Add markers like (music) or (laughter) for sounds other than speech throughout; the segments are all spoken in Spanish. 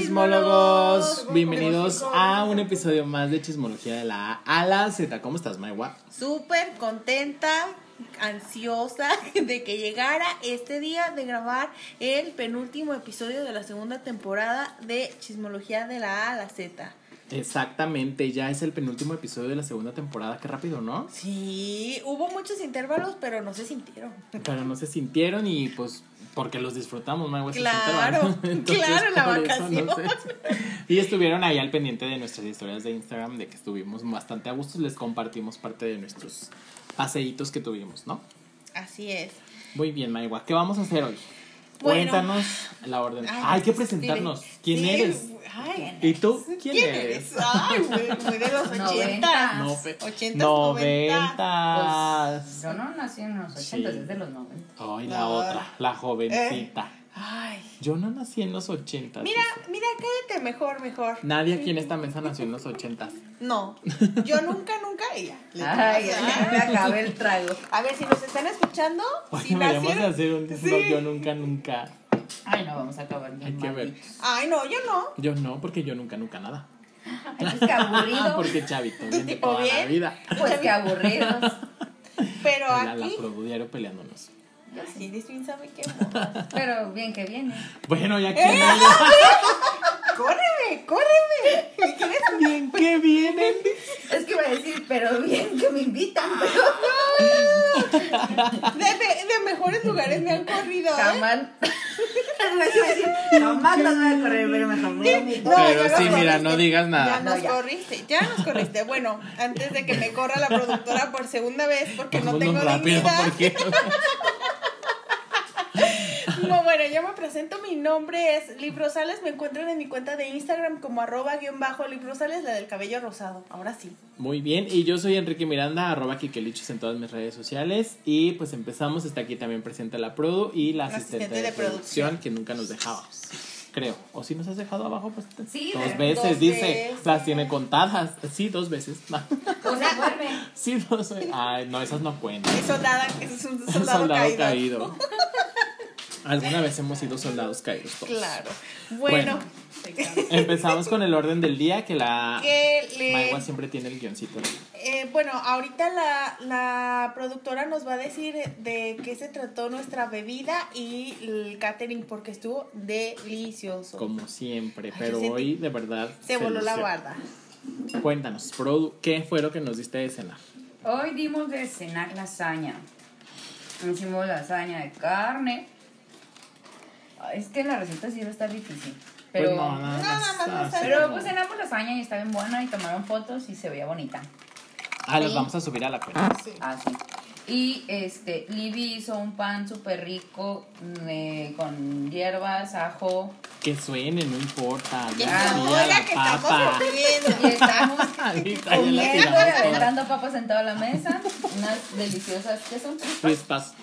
chismólogos! Bienvenidos a un episodio más de Chismología de la A a la Z. ¿Cómo estás, Maiwa? Súper contenta, ansiosa (laughs) de que llegara este día de grabar el penúltimo episodio de la segunda temporada de Chismología de la A a la Z. Exactamente, ya es el penúltimo episodio de la segunda temporada. Qué rápido, ¿no? Sí, hubo muchos intervalos, pero no se sintieron. Pero no se sintieron y pues porque los disfrutamos, esos Claro. (laughs) Entonces, claro, la no vacación. sé. Y estuvieron ahí al pendiente de nuestras historias de Instagram, de que estuvimos bastante a gusto. Les compartimos parte de nuestros paseitos que tuvimos, ¿no? Así es. Muy bien, Maiwa. ¿Qué vamos a hacer hoy? Bueno. Cuéntanos la orden. Ay, hay que presentarnos. ¿Quién sí, eres? Ay, ¿Y tú? ¿Quién, ¿quién eres? eres? Ay, muy, de los 80. Noventa. No, fe- 80, 90. noventas. Yo no nací en los 80, Sí. es de los 90. Ay, la No. otra, la jovencita. Ay. Yo no nací en los ochentas. Mira, dice. mira, cállate mejor, mejor. Nadie aquí en esta mesa nació en los ochentas. No, yo nunca, nunca. Ella. le Ay, tomas, ya ¿ah? me acabé el trago. (laughs) A ver, si nos están escuchando, Oye, si de nacieron. hacer un no, Sí. yo nunca, nunca. Ay, no, vamos a acabar Hay que ver. Ay, no, yo no. Yo no, porque yo nunca, nunca nada. Ay, pues qué aburrido. (laughs) porque chavito, bien de tipo toda la bien? vida. Pues qué aburridos. Pero La, la aquí. Produ diario peleándonos. Sí, eres bien sabe qué. (laughs) Pero bien que viene. Bueno, ya que ¡Eh! (laughs) ¡Córreme, córreme! ¿Me quieres? Bien que vienen. (laughs) Es que iba a decir, pero bien que me invitan, pero De, de- de mejores lugares me han corrido. ¿eh? jamás. Jamás las voy a correr, pero me. No, Pero sí, mira, no digas nada. Ya nos No, ya. corriste, ya nos corriste. Bueno, antes de que me corra la productora por segunda vez porque no tengo rápido dignidad. porque No, bueno, yo me presento, mi nombre es Lib Rosales, me encuentran en mi cuenta de Instagram como arroba guion bajo Lib Rosales, la del cabello rosado, ahora sí. Muy bien, y yo soy Enrique Miranda, arroba Kikelichos en todas mis redes sociales. Y pues empezamos, está aquí también presente la Produ y la La asistente, asistente de, de producción, producción. que nunca nos dejábamos. Creo. ¿O si nos has dejado abajo? Pues Sí, dos veces, dos dice. veces. Las tiene contadas. Sí, dos veces. (laughs) Se duerme. sí, dos veces. Ay, no, esas no cuentan. Es soldada, es un (laughs) Un soldado, caído. Alguna vez hemos sido soldados caídos todos. Claro. Bueno, Empezamos con el orden del día, que la que le- siempre tiene el guioncito. eh, bueno, ahorita la, la productora nos va a decir de qué se trató nuestra bebida y el catering porque estuvo delicioso. Como siempre, Ay, pero hoy de verdad Se voló la barda. Cuéntanos, Produ, ¿qué fue lo que nos diste de cenar? Hoy dimos de cenar lasaña. Hicimos lasaña de carne. Es que la receta sí va a estar difícil. Pero, pues no, nada Nada más. más no pero pues cenamos lasaña y está bien buena y tomaron fotos y se veía bonita. Ah, Sí. vamos a subir a la cuenta. Sí. Ah, sí. Y este, Libby hizo un pan súper rico eh, con hierbas, ajo. Que suene, no importa. Que la la que papa. estamos comiendo. Y estamos (laughs) comiendo y aventando papas en toda la mesa. Unas deliciosas, ¿qué son? Crispas.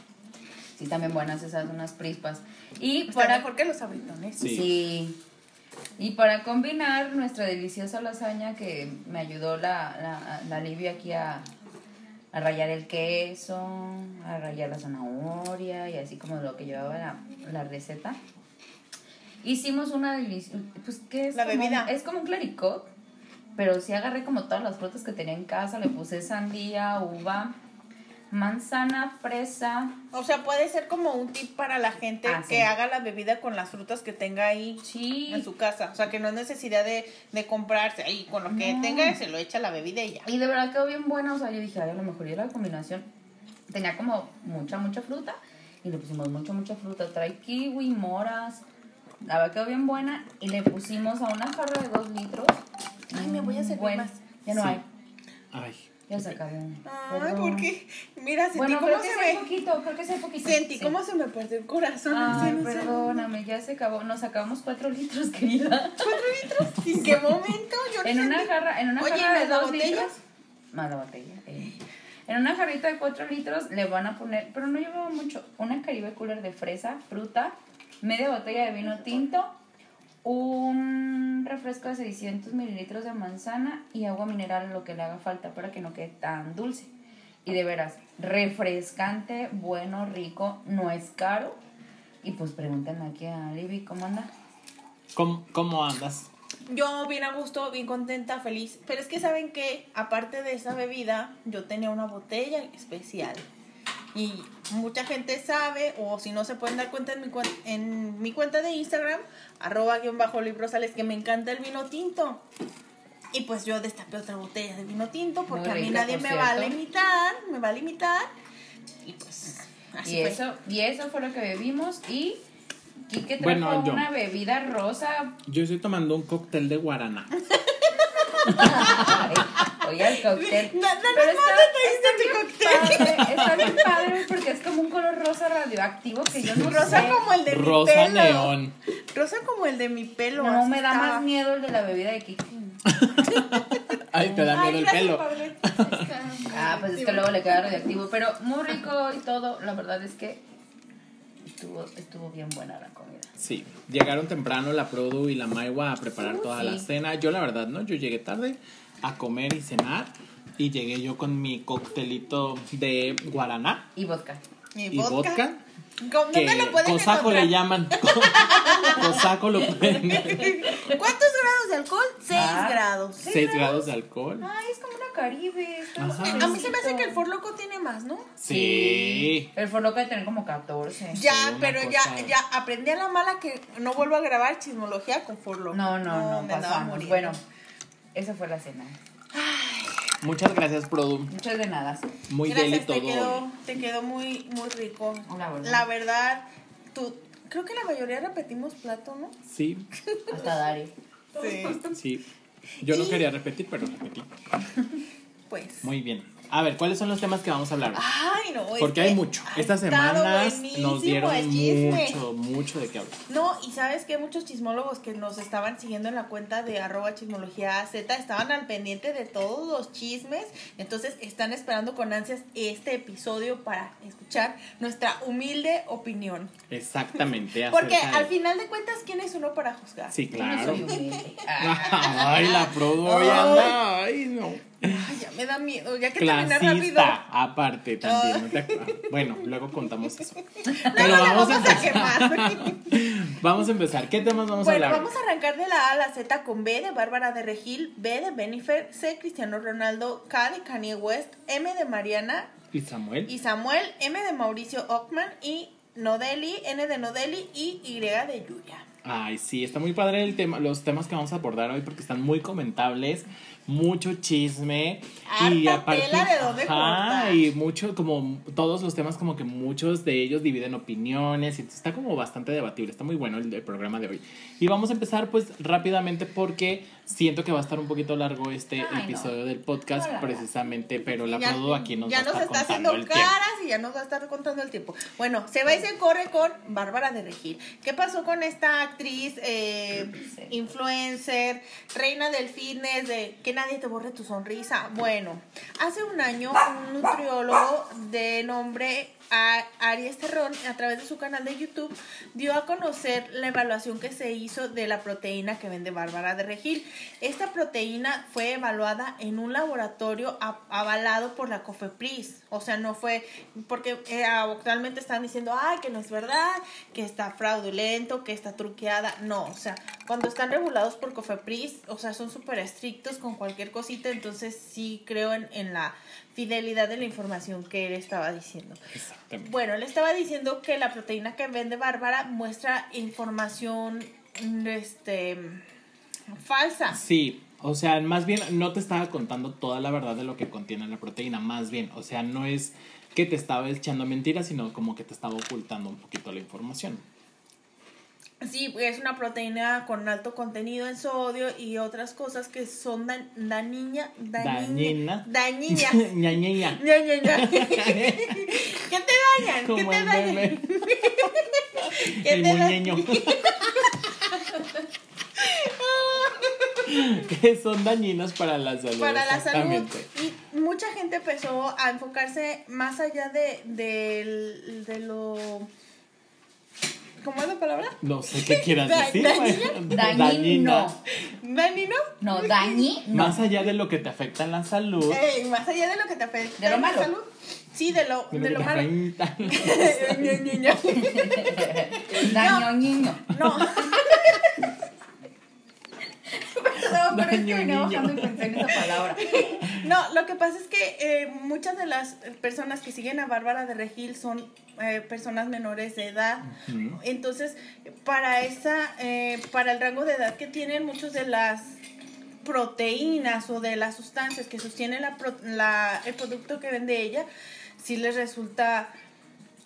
Sí, también buenas esas, unas prispas. Y Está para mejor que los abritones. Sí. Sí. Y para combinar nuestra deliciosa lasaña que me ayudó la, la, la Livia aquí a, a rayar el queso, a rayar la zanahoria y así como lo que llevaba la, la receta. Hicimos una deliciosa, pues ¿qué es? La como- bebida. Es como un claricot, pero sí agarré como todas las frutas que tenía en casa, le puse sandía, uva, manzana, fresa, O sea, puede ser como un tip para la gente Ah, que sí. haga la bebida con las frutas que tenga ahí sí, en su casa. O sea, que no es necesidad de, de comprarse ahí. Con lo que No. tenga, se lo echa la bebida y ya. Y de verdad quedó bien buena, o sea, yo dije, ay, a lo mejor ya la combinación tenía como mucha, mucha fruta. Y le pusimos mucha, mucha fruta. Trae kiwi, moras. La verdad quedó bien buena. Y le pusimos a una jarra de dos litros. Ay, me voy a servir Bueno, más. Ya no Sí. hay. Ay. Ya se acabó. Ay, porque, mira, sentí Bueno, cómo se me... poquito, creo que sea poquito. Sentí Sí. cómo se me partió el corazón. Ay, serio. perdóname, ya se acabó. Nos acabamos cuatro litros, (laughs) querida. ¿En qué momento? Yo no En una sentí- jarra, en una Oye, jarra de ¿más la dos botella? litros. Más la botella. eh. En una jarrita de 4 litros le van a poner, pero no llevaba mucho, una Caribe Cooler de fresa, fruta, media botella de vino tinto, un refresco de 600 mililitros de manzana y agua mineral, lo que le haga falta para que no quede tan dulce. Y de veras, refrescante, bueno, rico, no es caro. Y pues pregúntenle aquí a Libby cómo anda. ¿Cómo, cómo andas? Yo bien a gusto, bien contenta, feliz. Pero es que saben que, aparte de esa bebida, yo tenía una botella especial. Y mucha gente sabe, o si no se pueden dar cuenta en mi, en mi cuenta de Instagram, arroba guion bajo librosales, que me encanta el vino tinto. Y pues yo destapé otra botella de vino tinto porque a mí nadie me va a limitar, me va a limitar. Y pues así Y fue. eso, y eso fue lo que bebimos y Kike trajo Bueno, yo. una bebida rosa. Yo estoy tomando un cóctel de guaraná. (laughs) Oye, el cóctel. No, no, no, Pero no, está, no tu bien padre, está bien padre porque es como un color rosa radioactivo que yo no Rosa sé. como el de mi Rosa pelo. neón. Rosa como el de mi pelo. No, me da más miedo el de la bebida de Kike. (laughs) Ay, te da Ay, miedo el pelo. (laughs) Ah, pues es que luego le queda radioactivo. Pero muy rico y todo. La verdad es que estuvo, estuvo bien buena la comida. Sí, llegaron temprano la Produ y la Maiwa a preparar Uh, toda sí. la cena. Yo la verdad, ¿no? Yo llegué tarde a comer y cenar. Y llegué yo con mi coctelito de guaraná Y vodka. Y vodka. ¿Cómo- que ¿Dónde lo pueden cosaco encontrar? le llaman. (laughs) cosaco lo pueden. (laughs) ¿Cuántos grados de alcohol? 6 Ah. grados. 6 grados de alcohol. Ay, es como una Caribe. Ajá. A mí se me hace que el For Loco tiene más, ¿no? Sí. El For Loco debe tener como 14. Ya, una pero cosa- ya, ya aprendí a la mala que no vuelvo a grabar chismología con For Loco. No, no, no, me pasamos. Bueno, esa fue la cena. Muchas gracias, Produ. Muchas de nada. Muy Gracias, te todo. quedó, te quedó muy, muy rico. La verdad. La verdad, tú, creo que la mayoría repetimos plato, ¿no? Sí, Hasta Dari. Sí. sí. Yo no quería repetir, pero repetí. Pues. Muy bien. A ver, ¿cuáles son los temas que vamos a hablar? Ay, no. Porque que hay mucho. Estas semanas nos dieron mucho, mucho de qué hablar. No, y sabes que muchos chismólogos que nos estaban siguiendo en la cuenta de arroba chismología Z estaban al pendiente de todos los chismes, entonces están esperando con ansias este episodio para escuchar nuestra humilde opinión. Exactamente. (laughs) Porque al final de cuentas, ¿quién es uno para juzgar? Sí, claro. (laughs) Ay, la anda. Ay, no. Ay, ya me da miedo, ya que rápido. Aparte también. ¿no te acuerdas? Bueno, luego contamos eso. (laughs) Pero la vamos, a vamos a empezar. (laughs) vamos a empezar. ¿Qué temas vamos a Bueno, hablar? vamos a arrancar de la A a la Z con B de Bárbara de Regil, B de Benifer, C Cristiano Ronaldo, K de Kanye West, M de Mariana ¿Y Samuel? y Samuel, M de Mauricio Ockman y Nodeli, N de Nodeli y Y de Yuya. Ay, sí, está muy padre el tema, los temas que vamos a abordar hoy porque están muy comentables, mucho chisme y Harta aparte tela de dónde ajá, y mucho como todos los temas como que muchos de ellos dividen opiniones y está como bastante debatible, está muy bueno el, el programa de hoy. Y vamos a empezar pues rápidamente porque siento que va a estar un poquito largo este Ay, no. episodio del podcast No, precisamente, pero la ya, Produ aquí nos ya va a nos estar está contando haciendo el tiempo. caras y ya nos va a estar contando el tiempo. Bueno, se va y se corre con Bárbara de Regil. ¿Qué pasó con esta actriz, eh, Sí. influencer, reina del fitness, de que nadie te borre tu sonrisa? Bueno, hace un año un nutriólogo de nombre a- Aries Terrón, a través de su canal de YouTube, dio a conocer la evaluación que se hizo de la proteína que vende Bárbara de Regil. Esta proteína fue evaluada en un laboratorio avalado por la COFEPRIS. O sea, no fue porque eh, actualmente están diciendo, ay, que no es verdad, que está fraudulento, que está truqueada. No, o sea, cuando están regulados por COFEPRIS, o sea, son súper estrictos con cualquier cosita, entonces sí creo en, en la fidelidad de la información que él estaba diciendo. Exactamente. Bueno, él estaba diciendo que la proteína que vende Bárbara muestra información este falsa. Sí, o sea, más bien no te estaba contando toda la verdad de lo que contiene la proteína, más bien, o sea, no es que te estaba echando mentiras, sino como que te estaba ocultando un poquito la información. Sí, es una proteína con alto contenido en sodio y otras cosas que son dan- dañina, Dañina. dañina, ña. ¿Qué te dañan? ¿Qué Como te dañan? meme. (laughs) ¿Qué El te da-. (laughs) (laughs) que son dañinas para la salud. para la salud. Y mucha gente empezó a enfocarse más allá de, del- de lo... ¿Cómo es la palabra? No sé qué quieras (laughs) Da- decir. dañina. Dañino. ¿Dañino? No, dañi. No. Más allá de lo que te afecta en la salud. Eh, más allá de lo que te afecta De lo en la malo. salud. Sí, de lo, de de lo malo. ña, (laughs) ña. Daño niño. No. (laughs) pero es que venía bajando y pensé en esa palabra. (laughs) No, lo que pasa es que eh, muchas de las personas que siguen a Bárbara de Regil son eh, personas menores de edad. Entonces, para esa, eh, para el rango de edad que tienen muchos de las proteínas o de las sustancias que sostienen la, la- el producto que vende ella, sí les resulta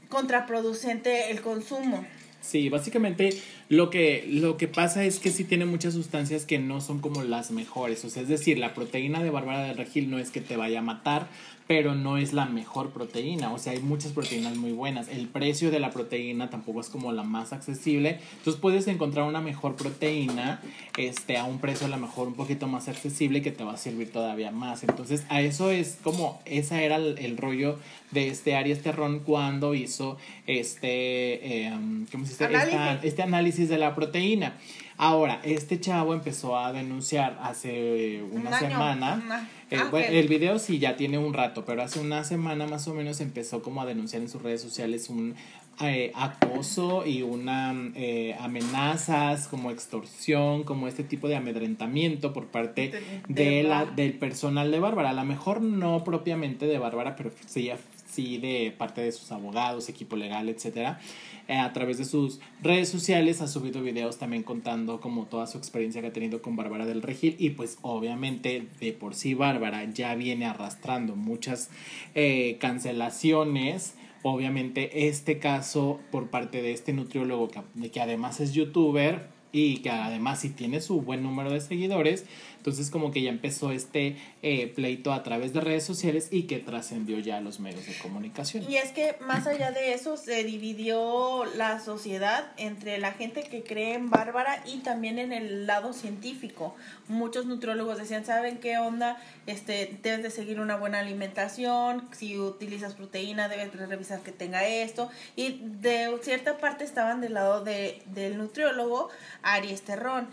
contraproducente el consumo. Sí, básicamente lo que, lo que pasa es que sí tiene muchas sustancias que no son como las mejores. O sea, es decir, la proteína de Bárbara del Regil no es que te vaya a matar, pero no es la mejor proteína. O sea, hay muchas proteínas muy buenas. El precio de la proteína tampoco es como la más accesible. Entonces puedes encontrar una mejor proteína este, a un precio a lo mejor un poquito más accesible que te va a servir todavía más. Entonces, a eso es como, esa era el, el rollo de este Arias Terrón cuando hizo este, eh, ¿cómo se dice? Análisis. Esta- este análisis de la proteína. Ahora, este chavo empezó a denunciar hace una Un año, semana. una- Eh, ah, bueno, el video sí ya tiene un rato, pero hace una semana más o menos empezó como a denunciar en sus redes sociales un eh, acoso y una eh, amenazas como extorsión, como este tipo de amedrentamiento por parte De- de, de la, del personal de Bárbara. A lo mejor no propiamente de Bárbara, pero sí, sí de parte de sus abogados, equipo legal, etcétera. Eh, a través de sus redes sociales ha subido videos también contando como toda su experiencia que ha tenido con Bárbara del Regil y pues obviamente de por sí Bárbara ya viene arrastrando muchas eh, cancelaciones. Obviamente este caso por parte de este nutriólogo que, que además es youtuber y que además sí tiene su buen número de seguidores, entonces como que ya empezó este eh, pleito a través de redes sociales y que trascendió ya a los medios de comunicación. Y es que más allá de eso se dividió la sociedad entre la gente que cree en Bárbara y también en el lado científico. Muchos nutriólogos decían, ¿saben qué onda? Este, debes de seguir una buena alimentación, si utilizas proteína debes de revisar que tenga esto. Y de cierta parte estaban del lado de, del nutriólogo Aries Terrón.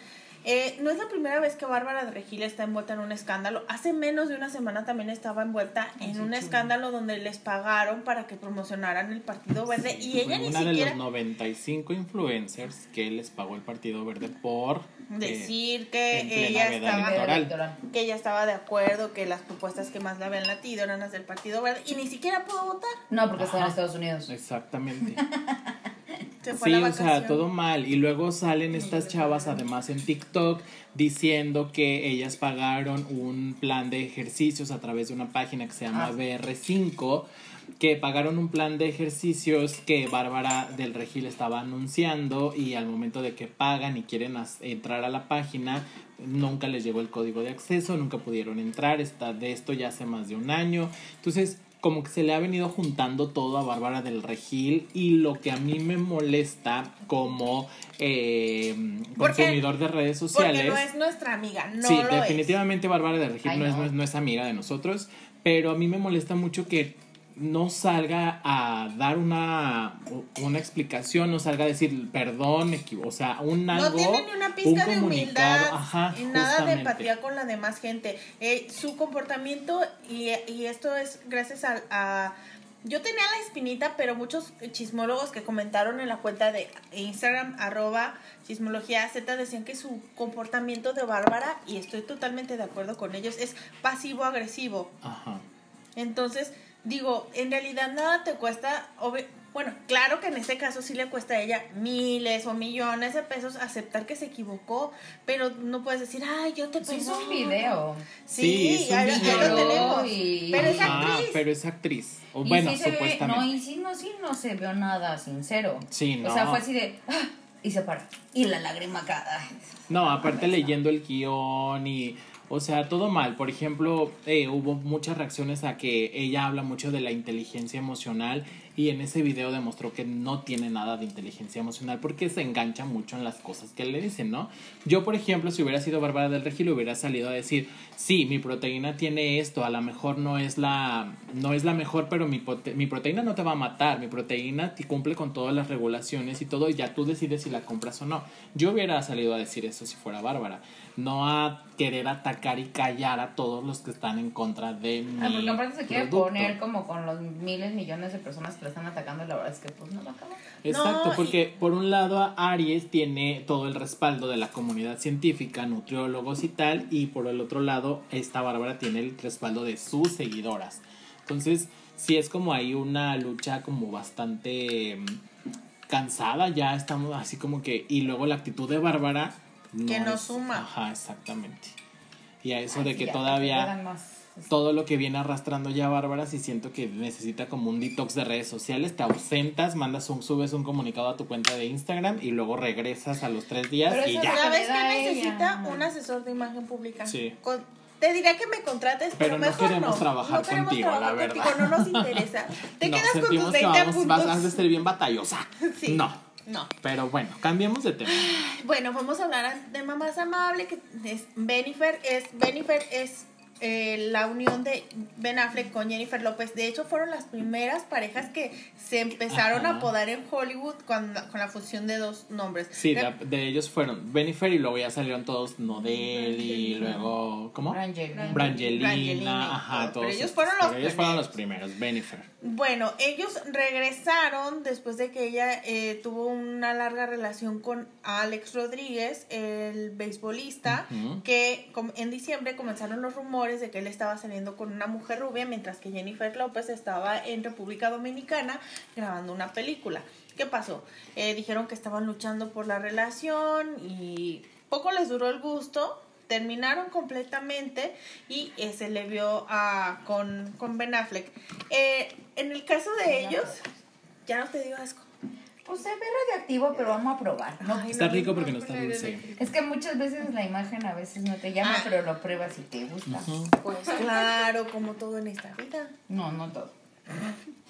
Eh, no es la primera vez que Bárbara de Regil está envuelta en un escándalo. Hace menos de una semana también estaba envuelta en un escándalo donde les pagaron para que promocionaran el Partido Verde y ella ni una de siquiera los 95 influencers que les pagó el Partido Verde por eh, decir que ella estaba electoral. Que ella estaba de acuerdo, que las propuestas que más le habían latido eran las del Partido Verde y ni siquiera pudo votar. No, porque está en Ajá. Estados Unidos. Exactamente. (laughs) (laughs) Se fue Sí, la o sea, todo mal. Y luego salen estas chavas, además en TikTok, diciendo que ellas pagaron un plan de ejercicios a través de una página que se llama Ah. BR5, que pagaron un plan de ejercicios que Bárbara del Regil estaba anunciando y al momento de que pagan y quieren entrar a la página, nunca les llegó el código de acceso, nunca pudieron entrar, está de esto ya hace más de un año. Entonces, como que se le ha venido juntando todo a Bárbara del Regil y lo que a mí me molesta como eh, Porque- consumidor de redes sociales. Porque no es nuestra amiga, no sí, lo es. definitivamente Bárbara del Regil Ay, no, Es, no. no es- no es amiga de nosotros, pero a mí me molesta mucho que no salga a dar una, una explicación, no salga a decir perdón, o sea, un No algo, tiene ni una un pizca de humildad ajá, y nada de empatía con la demás gente. Eh, su comportamiento, y, y esto es gracias a, a- Yo tenía la espinita, pero muchos chismólogos que comentaron en la cuenta de Instagram, arroba chismología Z, decían que su comportamiento de Bárbara, y estoy totalmente de acuerdo con ellos, es pasivo-agresivo. Ajá. Entonces, digo, en realidad nada te cuesta, obvi- bueno, claro que en este caso sí le cuesta a ella miles o millones de pesos aceptar que se equivocó, pero no puees decir, ay, yo te Sí, es perdono". un video. Sí, lo tenemos. Y- Pero es actriz. pero es actriz. O Y bueno, sí se ve, supuestamente. no, y sí no, sí no se vio nada sincero. Sí, O sea, no. fue así de. "Ah", Y se para. Y la lágrima acá. ay. No, aparte leyendo el guion y, o sea, todo mal. Por ejemplo, eh, hubo muchas reacciones a que ella habla mucho de la inteligencia emocional y en ese video demostró que no tiene nada de inteligencia emocional porque se engancha mucho en las cosas que le dicen, ¿no? Yo, por ejemplo, si hubiera sido Bárbara del Regil, hubiera salido a decir, sí, mi proteína tiene esto, a lo mejor no es la, no es la mejor, pero mi, mi proteína no te va a matar, mi proteína te cumple con todas las regulaciones y todo, y ya tú decides si la compras o no. Yo hubiera salido a decir eso si fuera Bárbara, no a querer atacar y callar a todos los que están en contra de mi Ah, porque aparte se quiere producto. poner como con los miles, millones de personas que la están atacando, la verdad es que pues no va a acabar. Exacto, No, porque por un lado Aries tiene todo el respaldo de la comunidad científica, nutriólogos y tal, y por el otro lado esta Bárbara tiene el respaldo de sus seguidoras. Entonces, sí es como ahí una lucha como bastante mm, cansada, ya estamos así como que, y luego la actitud de Bárbara Que no es- suma. Ajá, exactamente. Y a eso Ay, de sí, que ya, todavía más, todo lo que viene arrastrando ya Bárbara, si siento que necesita como un detox de redes sociales, te ausentas, mandas un, subes un comunicado a tu cuenta de Instagram y luego regresas a los tres días Pero y eso ya. es- ¿Sabes a necesita? ella. Un asesor de imagen pública. Sí. Con- te diría que me contrates, pero, Pero no mejor queremos no. trabajar no queremos contigo, trabajar la verdad. contigo, no nos interesa. (laughs) Te Nos quedas con tus sentimos que 20 vamos, puntos. vas a ser bien batallosa. (laughs) Sí. No. No. Pero bueno, cambiemos de tema. Bueno, vamos a hablar de tema más amable que es Benifer. Es, Benifer es eh, la unión de Ben Affleck con Jennifer López. De hecho, fueron las primeras parejas que se empezaron Ajá. a apodar en Hollywood con, con la fusión de dos nombres. Sí, de, ellos fueron Benifer y luego ya salieron todos Nodel y luego, ¿cómo? Brangelina. Brangelina, ajá, todo. todos. Pero ellos estos. fueron los ellos fueron primeros. los primeros, Benifer. Bueno, ellos regresaron después de que ella eh, tuvo una larga relación con Alex Rodríguez, el beisbolista, que en diciembre comenzaron los rumores de que él estaba saliendo con una mujer rubia, mientras que Jennifer López estaba en República Dominicana grabando una película. ¿Qué pasó? Eh, dijeron que estaban luchando por la relación y poco les duró el gusto. Terminaron completamente y eh, se le vio a, con, con Ben Affleck. Eh, en el caso de ellos, ya no te digo asco. Pues se ve radioactivo, pero vamos a probar. ¿no? Ay, Está rico porque no, está dulce. Es que muchas veces la imagen a veces no te llama, Ah. pero lo pruebas y te gusta. Pues (laughs) claro, como todo en esta vida. No, no todo.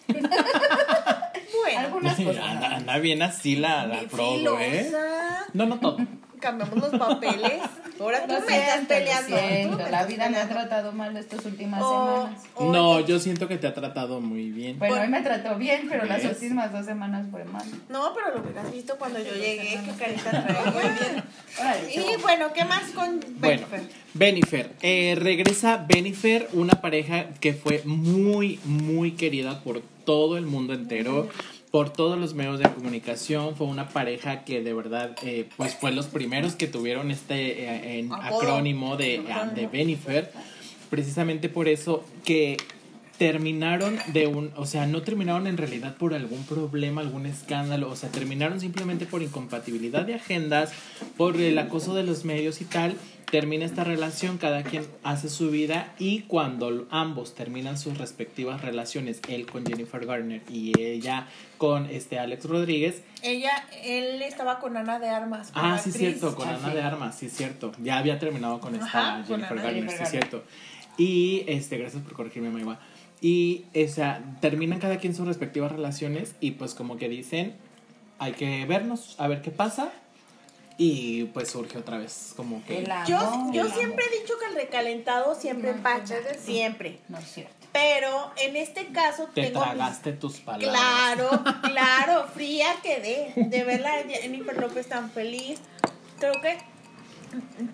Bueno, Algunas (laughs) cosas. Anda, anda bien así la, la probo, ¿eh? filosa. No, no todo. Cambiamos los papeles. Ahora tú me estás peleando. siento, La vida me ha tratado mal estas últimas Oh, semanas. No, yo siento que te ha tratado muy bien. Bueno, hoy me trató bien, pero las últimas dos semanas fue mal. No, pero lo hubieras visto cuando yo llegué, sí. carita (laughs) traía. Muy bien. Órale, Y bueno, ¿qué más con Bueno, Benifer? Benifer. Eh, regresa Benifer, una pareja que fue muy, muy querida por todo el mundo entero, por todos los medios de comunicación. Fue una pareja que de verdad, eh, pues fue los primeros que tuvieron este eh, en acrónimo de, Acrónimo. de Benifer. Precisamente por eso que terminaron de un, o sea, no terminaron en realidad por algún problema, algún escándalo, o sea, terminaron simplemente por incompatibilidad de agendas, por el acoso de los medios y tal. Termina esta relación, cada quien hace su vida y cuando ambos terminan sus respectivas relaciones, él con Jennifer Garner y ella con este Alex Rodríguez, Ella, él estaba con Ana de Armas. Ah, sí, actriz. cierto, con Ah, Ana de Armas, sí, cierto. Ya había terminado con esta Ajá, con Jennifer Ana Garner, Jennifer sí, Garner. cierto. Y, este, gracias por corregirme, Maiva. Y, o sea, terminan cada quien sus respectivas relaciones y pues como que dicen, hay que vernos, a ver qué pasa. Y pues surge otra vez como que... El amor, Yo, el yo amor. siempre he dicho que el recalentado siempre No, empacha, siempre. No es cierto. Pero en este caso Te tengo mis- tragaste tus palabras. Claro, (laughs) claro, fría quedé de verla Jennifer López tan feliz. Creo que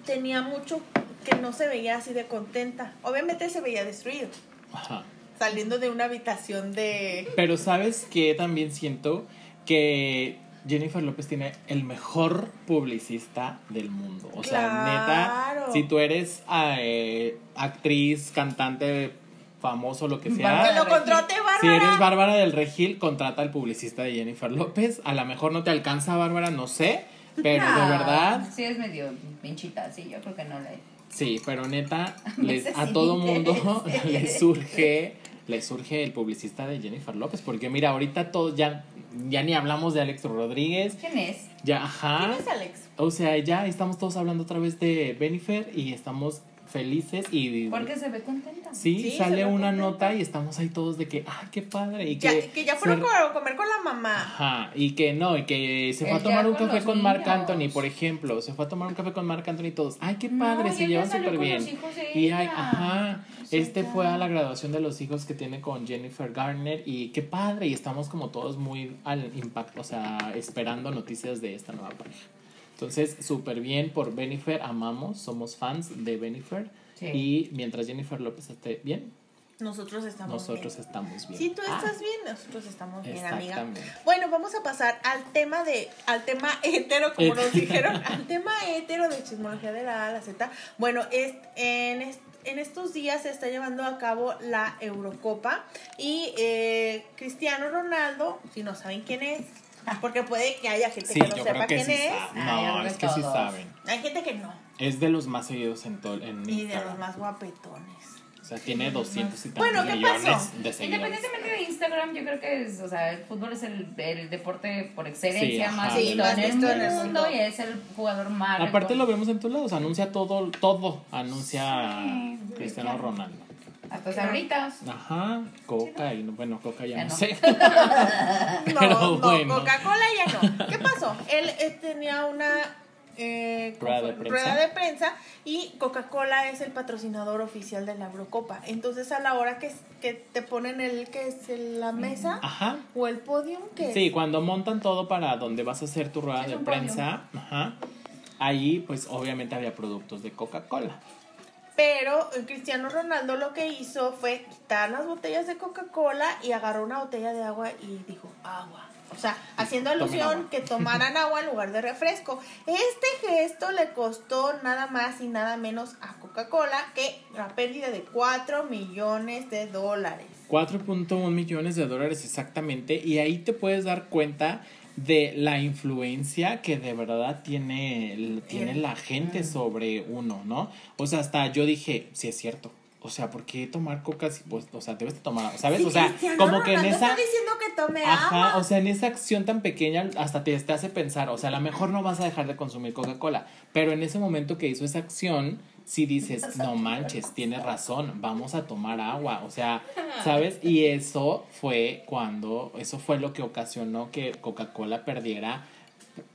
tenía mucho que no se veía así de contenta. Obviamente se veía destruido, Ajá. saliendo de una habitación de... Pero sabes que también siento que Jennifer López tiene el mejor publicista del mundo. O sea, Claro. neta, si tú eres eh, actriz, cantante, famoso, lo que Que sea. lo contrate Bárbara. Si eres Bárbara del Regil, contrata al publicista de Jennifer López. A lo mejor no te alcanza Bárbara, no sé. Pero de verdad, Sí, es medio pinchita, sí, yo creo que no le. sí, pero neta, (laughs) les- a todo mundo interés. (laughs) le surge, le surge el publicista de Jennifer López. Porque mira, ahorita todos ya, ya ni hablamos de Alex Rodríguez. ¿Quién es? Ya, ajá. ¿Quién es Alex? O sea, ya estamos todos hablando otra vez de Benifer y estamos felices y Porque se ve contenta. sí, sale una contenta. nota y estamos ahí todos de que, ay, qué padre. Y Ya, que, que ya fueron a comer con la mamá. Ajá, y que no, y que se fue a tomar un con café con Marc. Anthony, por ejemplo. Se fue a tomar un café con Marc Anthony todos. Ay, qué padre, y se llevan súper bien. los hijos de Y ay, ella. ajá, O sea, este fue a la graduación de los hijos que tiene con Jennifer Garner y qué padre, y estamos como todos muy al impacto, o sea, esperando noticias de esta nueva pareja. Entonces, súper bien por Benifer, amamos, somos fans de Benifer. Sí. Y mientras Jennifer López esté bien, Nosotros estamos nosotros bien. estamos bien. Si tú Ah. estás bien, nosotros estamos bien, amiga. Bueno, vamos a pasar al tema de, al tema hetero, como nos dijeron, al tema hetero de chismología de la A a la Z. Bueno, es, en, est- en estos días se está llevando a cabo la Eurocopa y eh, Cristiano Ronaldo, si no saben quién es, porque puede que haya gente Sí, que no yo sepa creo que quién sí es. Ah, No, es que que sí todos. saben. hay gente que no, Es de los más seguidos en, todo, en y de los más guapetones. O sea, tiene 200 y tantos Bueno, ¿qué millones pasó? de seguidores. Independientemente de Instagram, yo creo que es, o sea, el fútbol es el, el deporte por excelencia Sí, más visto Sí, en el visto en el mundo y es el jugador más Aparte lo vemos en todos lados, anuncia todo, todo, anuncia Sí, Cristiano. Ronaldo. hasta sabritas. Ajá, Coca y no- bueno, Coca ya, Ya no, no. sé. (laughs) (laughs) No, Pero no, bueno. Coca-Cola ya no. ¿Qué pasó? Él eh, tenía una eh, Rueda de prensa. rueda de prensa y Coca-Cola es el patrocinador oficial de la Eurocopa. Entonces a la hora que, que te ponen el que es la mesa Ajá. o el podium que Sí, cuando montan todo para donde vas a hacer tu rueda Es de prensa, ajá, ahí pues obviamente había productos de Coca-Cola. Pero Cristiano Ronaldo lo que hizo fue quitar las botellas de Coca-Cola y agarró una botella de agua y dijo agua. O sea, haciendo alusión que tomaran agua en lugar de refresco. Este gesto le costó nada más y nada menos a Coca-Cola que la pérdida de 4 millones de dólares. 4.1 millones de dólares exactamente y ahí te puedes dar cuenta de la influencia que de verdad tiene, tiene la gente sobre uno, ¿no? O sea, hasta yo dije, sí es cierto. O sea, ¿por qué tomar coca si pues, o sea, debes de tomar, ¿sabes? Sí, o sea, como que en esa diciendo que tome Ajá, agua. o sea, en esa acción tan pequeña hasta te, te hace pensar, o sea, a lo mejor no vas a dejar de consumir Coca-Cola, pero en ese momento que hizo esa acción, sí dices, no manches, tienes razón, vamos a tomar agua, o sea, ¿sabes? Y eso fue cuando, eso fue lo que ocasionó que Coca-Cola perdiera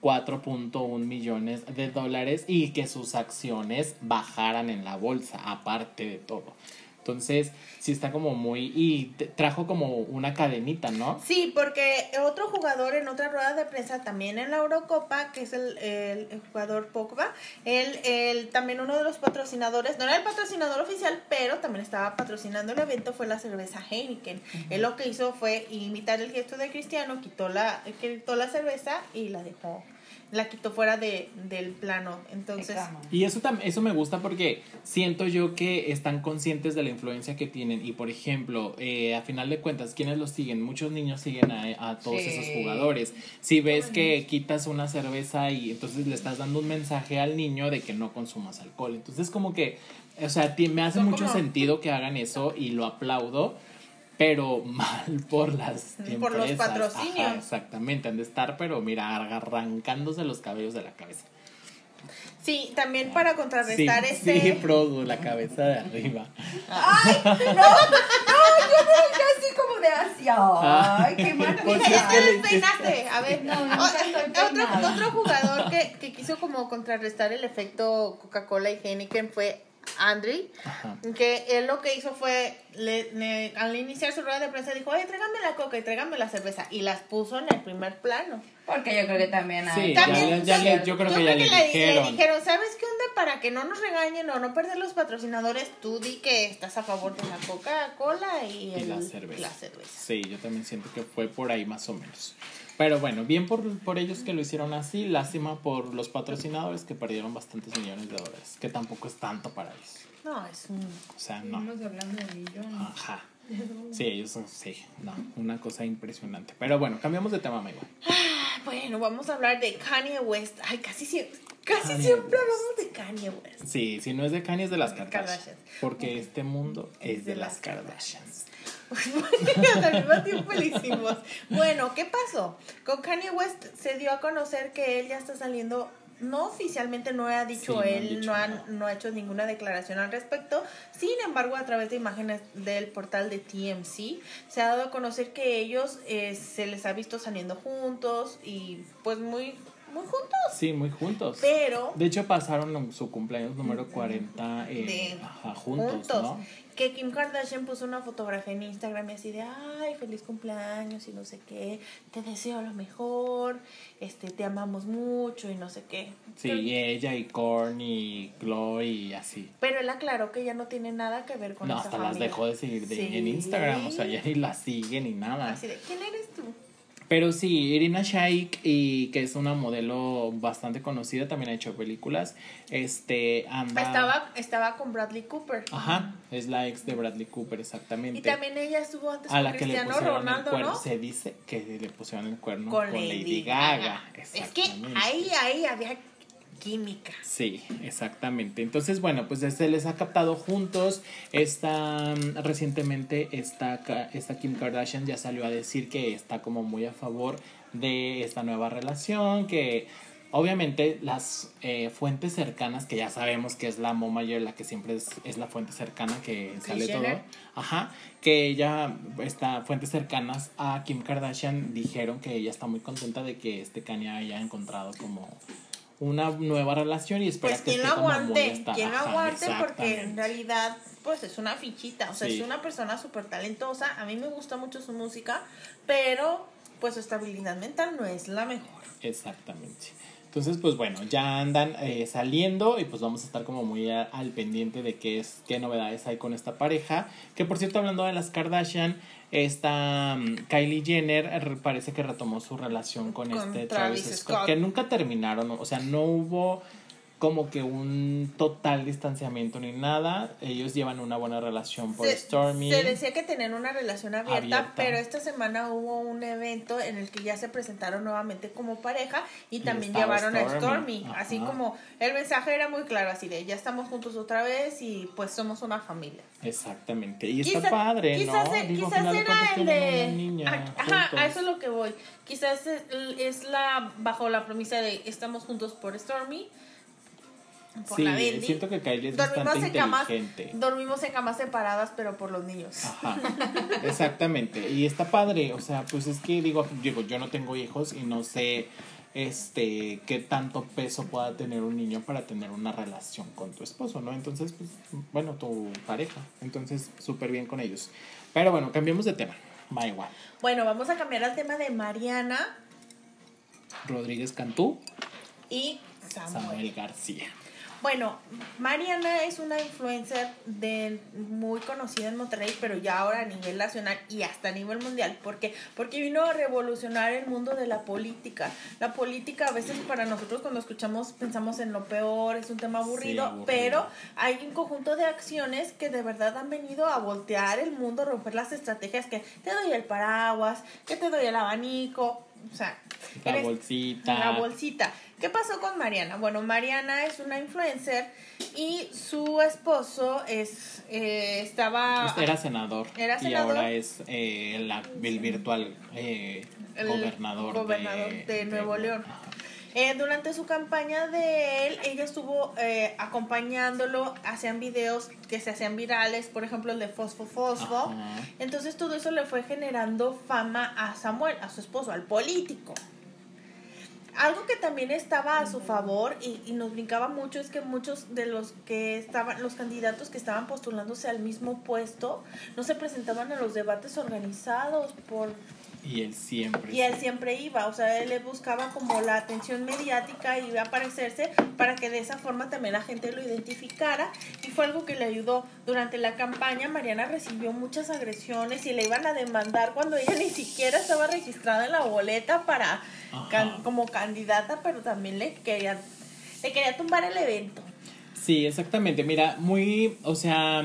4.1 millones de dólares y que sus acciones bajaran en la bolsa, aparte de todo. Entonces, sí está como muy... Y trajo como una cadenita, ¿no? Sí, porque otro jugador en otra rueda de prensa también en la Eurocopa, que es el, el- el jugador Pogba, él, él también uno de los patrocinadores, no era el patrocinador oficial, pero también estaba patrocinando el evento, fue la cerveza Heineken. Él lo que hizo fue imitar el gesto de Cristiano, quitó la, quitó la cerveza y la dejó, la quitó fuera de, del plano. Entonces. Y eso, tam- eso me gusta porque siento yo que están conscientes de la influencia que tienen. Y por ejemplo, eh, a final de cuentas, ¿quiénes los siguen? Muchos niños siguen a, a todos Sí. esos jugadores. Si ves que quitas una cerveza y entonces le estás dando un mensaje al niño de que no consumas alcohol. Entonces como que, o sea, ti- me hace Son mucho como- sentido que hagan eso y lo aplaudo. Pero (laughs) mal por las Por los patrocinios. Ajá, exactamente, han de estar, pero mira, arrancándose los cabellos de la cabeza. sí, también para contrarrestar sí, ese... Sí, Produ, la cabeza de arriba. Casi (laughs) como de Asia. Ay, qué mal. Pues Es es que que le- despeinaste. A ver, No, no, otro, otro jugador que, que quiso como contrarrestar el efecto Coca-Cola y Heineken fue Andri, Ajá. que él lo que hizo fue, le- le- al iniciar su rueda de prensa dijo, oye, tráigame la coca y tráigame la cerveza, y las puso en el primer plano. Porque yo creo que también hay. Sí, También, ya, ya yo creo Yo que creo le que le, dijeron. le dijeron, ¿sabes qué onda? Para que no nos regañen o no perder los patrocinadores, tú di que estás a favor de la Coca-Cola y, Y el- la cerveza. la cerveza. Sí, yo también siento que fue por ahí más o menos. Pero bueno, bien por, por ellos que lo hicieron así, lástima por los patrocinadores que perdieron bastantes millones de dólares, que tampoco es tanto para ellos. No, es un... O sea, no. Estamos hablando de millones. Ajá. (laughs) Sí, ellos son, sí, no, una cosa impresionante. Pero bueno, cambiamos de tema, amigo. Bueno, vamos a hablar de Kanye West. Ay, casi siempre, casi Kanye siempre hablamos de Kanye West. Sí, si no es de Kanye es de las Kardashians. Kardashians. Porque este mundo es de las Kardashians. (laughs) Al mismo tiempo le hicimos. Bueno, ¿qué pasó? Con Kanye West se dio a conocer que él ya está saliendo. No oficialmente no ha dicho Sí, no él, dicho no, ha, no ha hecho ninguna declaración al respecto. Sin embargo, a través de imágenes del portal de TMC, se ha dado a conocer que ellos eh, se les ha visto saliendo juntos y pues muy, muy juntos. Sí, muy juntos. Pero De hecho, pasaron su cumpleaños número 40 eh, De- ajá, juntos, ¿no? que Kim Kardashian puso una fotografía en Instagram y así de, ay, feliz cumpleaños y no sé qué, te deseo lo mejor, este, te amamos mucho y no sé qué. Sí, y ella y Korn y Chloe y así. Pero él aclaró que ya no tiene nada que ver con No, esa hasta las dejó de seguir de- Sí. en Instagram, o sea, ya ni la sigue ni nada. Así de, ¿quién eres tú? Pero sí, Irina Shayk, y que es una modelo bastante conocida, también ha hecho películas. Este anda. Estaba, estaba con Bradley Cooper. Ajá, es la ex de Bradley Cooper, exactamente. Y también ella estuvo antes a con la que le Cristiano el Ronaldo, cuerno. ¿no? Se dice que le pusieron el cuerno Con, con, Lady, Gaga. Es que ahí, ahí había química. Sí, exactamente. Entonces, bueno, pues se les ha captado juntos. Esta, mm, recientemente, esta, esta Kim Kardashian ya salió a decir que está como muy a favor de esta nueva relación, que obviamente las eh, fuentes cercanas, que ya sabemos que es la Momayer, la que siempre es, es la fuente cercana que sale todo. Ajá, que ella, está, fuentes cercanas a Kim Kardashian dijeron que ella está muy contenta de que este Kanye haya encontrado como una nueva relación y espera Pues que quien lo aguante, quien lo aguante, porque en realidad, pues es una fichita, o sea, Sí. es una persona súper talentosa, a mí me gusta mucho su música, pero pues su estabilidad mental no es la mejor. Exactamente. Entonces, pues bueno, ya andan eh, saliendo y pues vamos a estar como muy a- al pendiente de qué es, qué novedades hay con esta pareja. Que por cierto, hablando de las Kardashian, esta mm, Kylie Jenner parece que retomó su relación con, Con este Travis Travis, Scott. Scott, que nunca terminaron, o sea, no hubo como que un total distanciamiento ni nada. Ellos llevan una buena relación por Se, Stormy. se decía que tenían una relación abierta, Abierta. pero esta semana hubo un evento en el que ya se presentaron nuevamente como pareja y también llevaron a Stormy. Ajá. Así como el mensaje era muy claro, así de ya estamos juntos otra vez y pues somos una familia. Exactamente. Y está padre, quizás, ¿no? Digo, quizás era el de. niña Ajá, a eso es lo que voy. Quizás es, es la bajo la premisa de estamos juntos por Stormy. Por Sí, la Bendy. siento que Kylie es dormimos bastante en camas, inteligente. dormimos en camas separadas, pero por los niños. Ajá, (laughs) exactamente. Y está padre, o sea, pues es que digo, digo, yo no tengo hijos y no sé este qué tanto peso pueda tener un niño para tener una relación con tu esposo, ¿no? Entonces, pues, bueno, tu pareja. Entonces, súper bien con ellos. Pero bueno, cambiemos de tema. Va igual. Bueno, vamos a cambiar al tema de Mariana Rodríguez Cantú, y Samuel. Samuel García. Bueno, Mariana es una influencer de muy conocida en Monterrey, pero ya ahora a nivel nacional y hasta a nivel mundial. ¿Por qué? Porque vino a revolucionar el mundo de la política. La política a veces para nosotros cuando escuchamos pensamos en lo peor, es un tema aburrido, aburrido. pero hay un conjunto de acciones que de verdad han venido a voltear el mundo, romper las estrategias que te doy el paraguas, que te doy el abanico, o sea, La eres- bolsita. la bolsita. ¿Qué pasó con Mariana? Bueno, Mariana es una influencer y su esposo es eh, estaba Era senador. Era Y senador. ahora es eh, la- el virtual eh, el gobernador, gobernador de, de Nuevo León. Eh, durante su campaña de él, ella estuvo eh, acompañándolo, hacían videos que se hacían virales, por ejemplo el de Fosfo Fosfo. Ajá. Entonces todo eso le fue generando fama a Samuel, a su esposo, al político. Algo que también estaba a su favor y, y nos brincaba mucho es que muchos de los que estaban, los candidatos que estaban postulándose al mismo puesto, no se presentaban a los debates organizados por Y él siempre. y él siempre iba, o sea, él le buscaba como la atención mediática y iba a aparecerse para que de esa forma también la gente lo identificara y fue algo que le ayudó. Durante la campaña Mariana recibió muchas agresiones y le iban a demandar cuando ella ni siquiera estaba registrada en la boleta para can- como candidata, pero también le quería le quería tumbar el evento. Sí, exactamente. Mira, muy, o sea,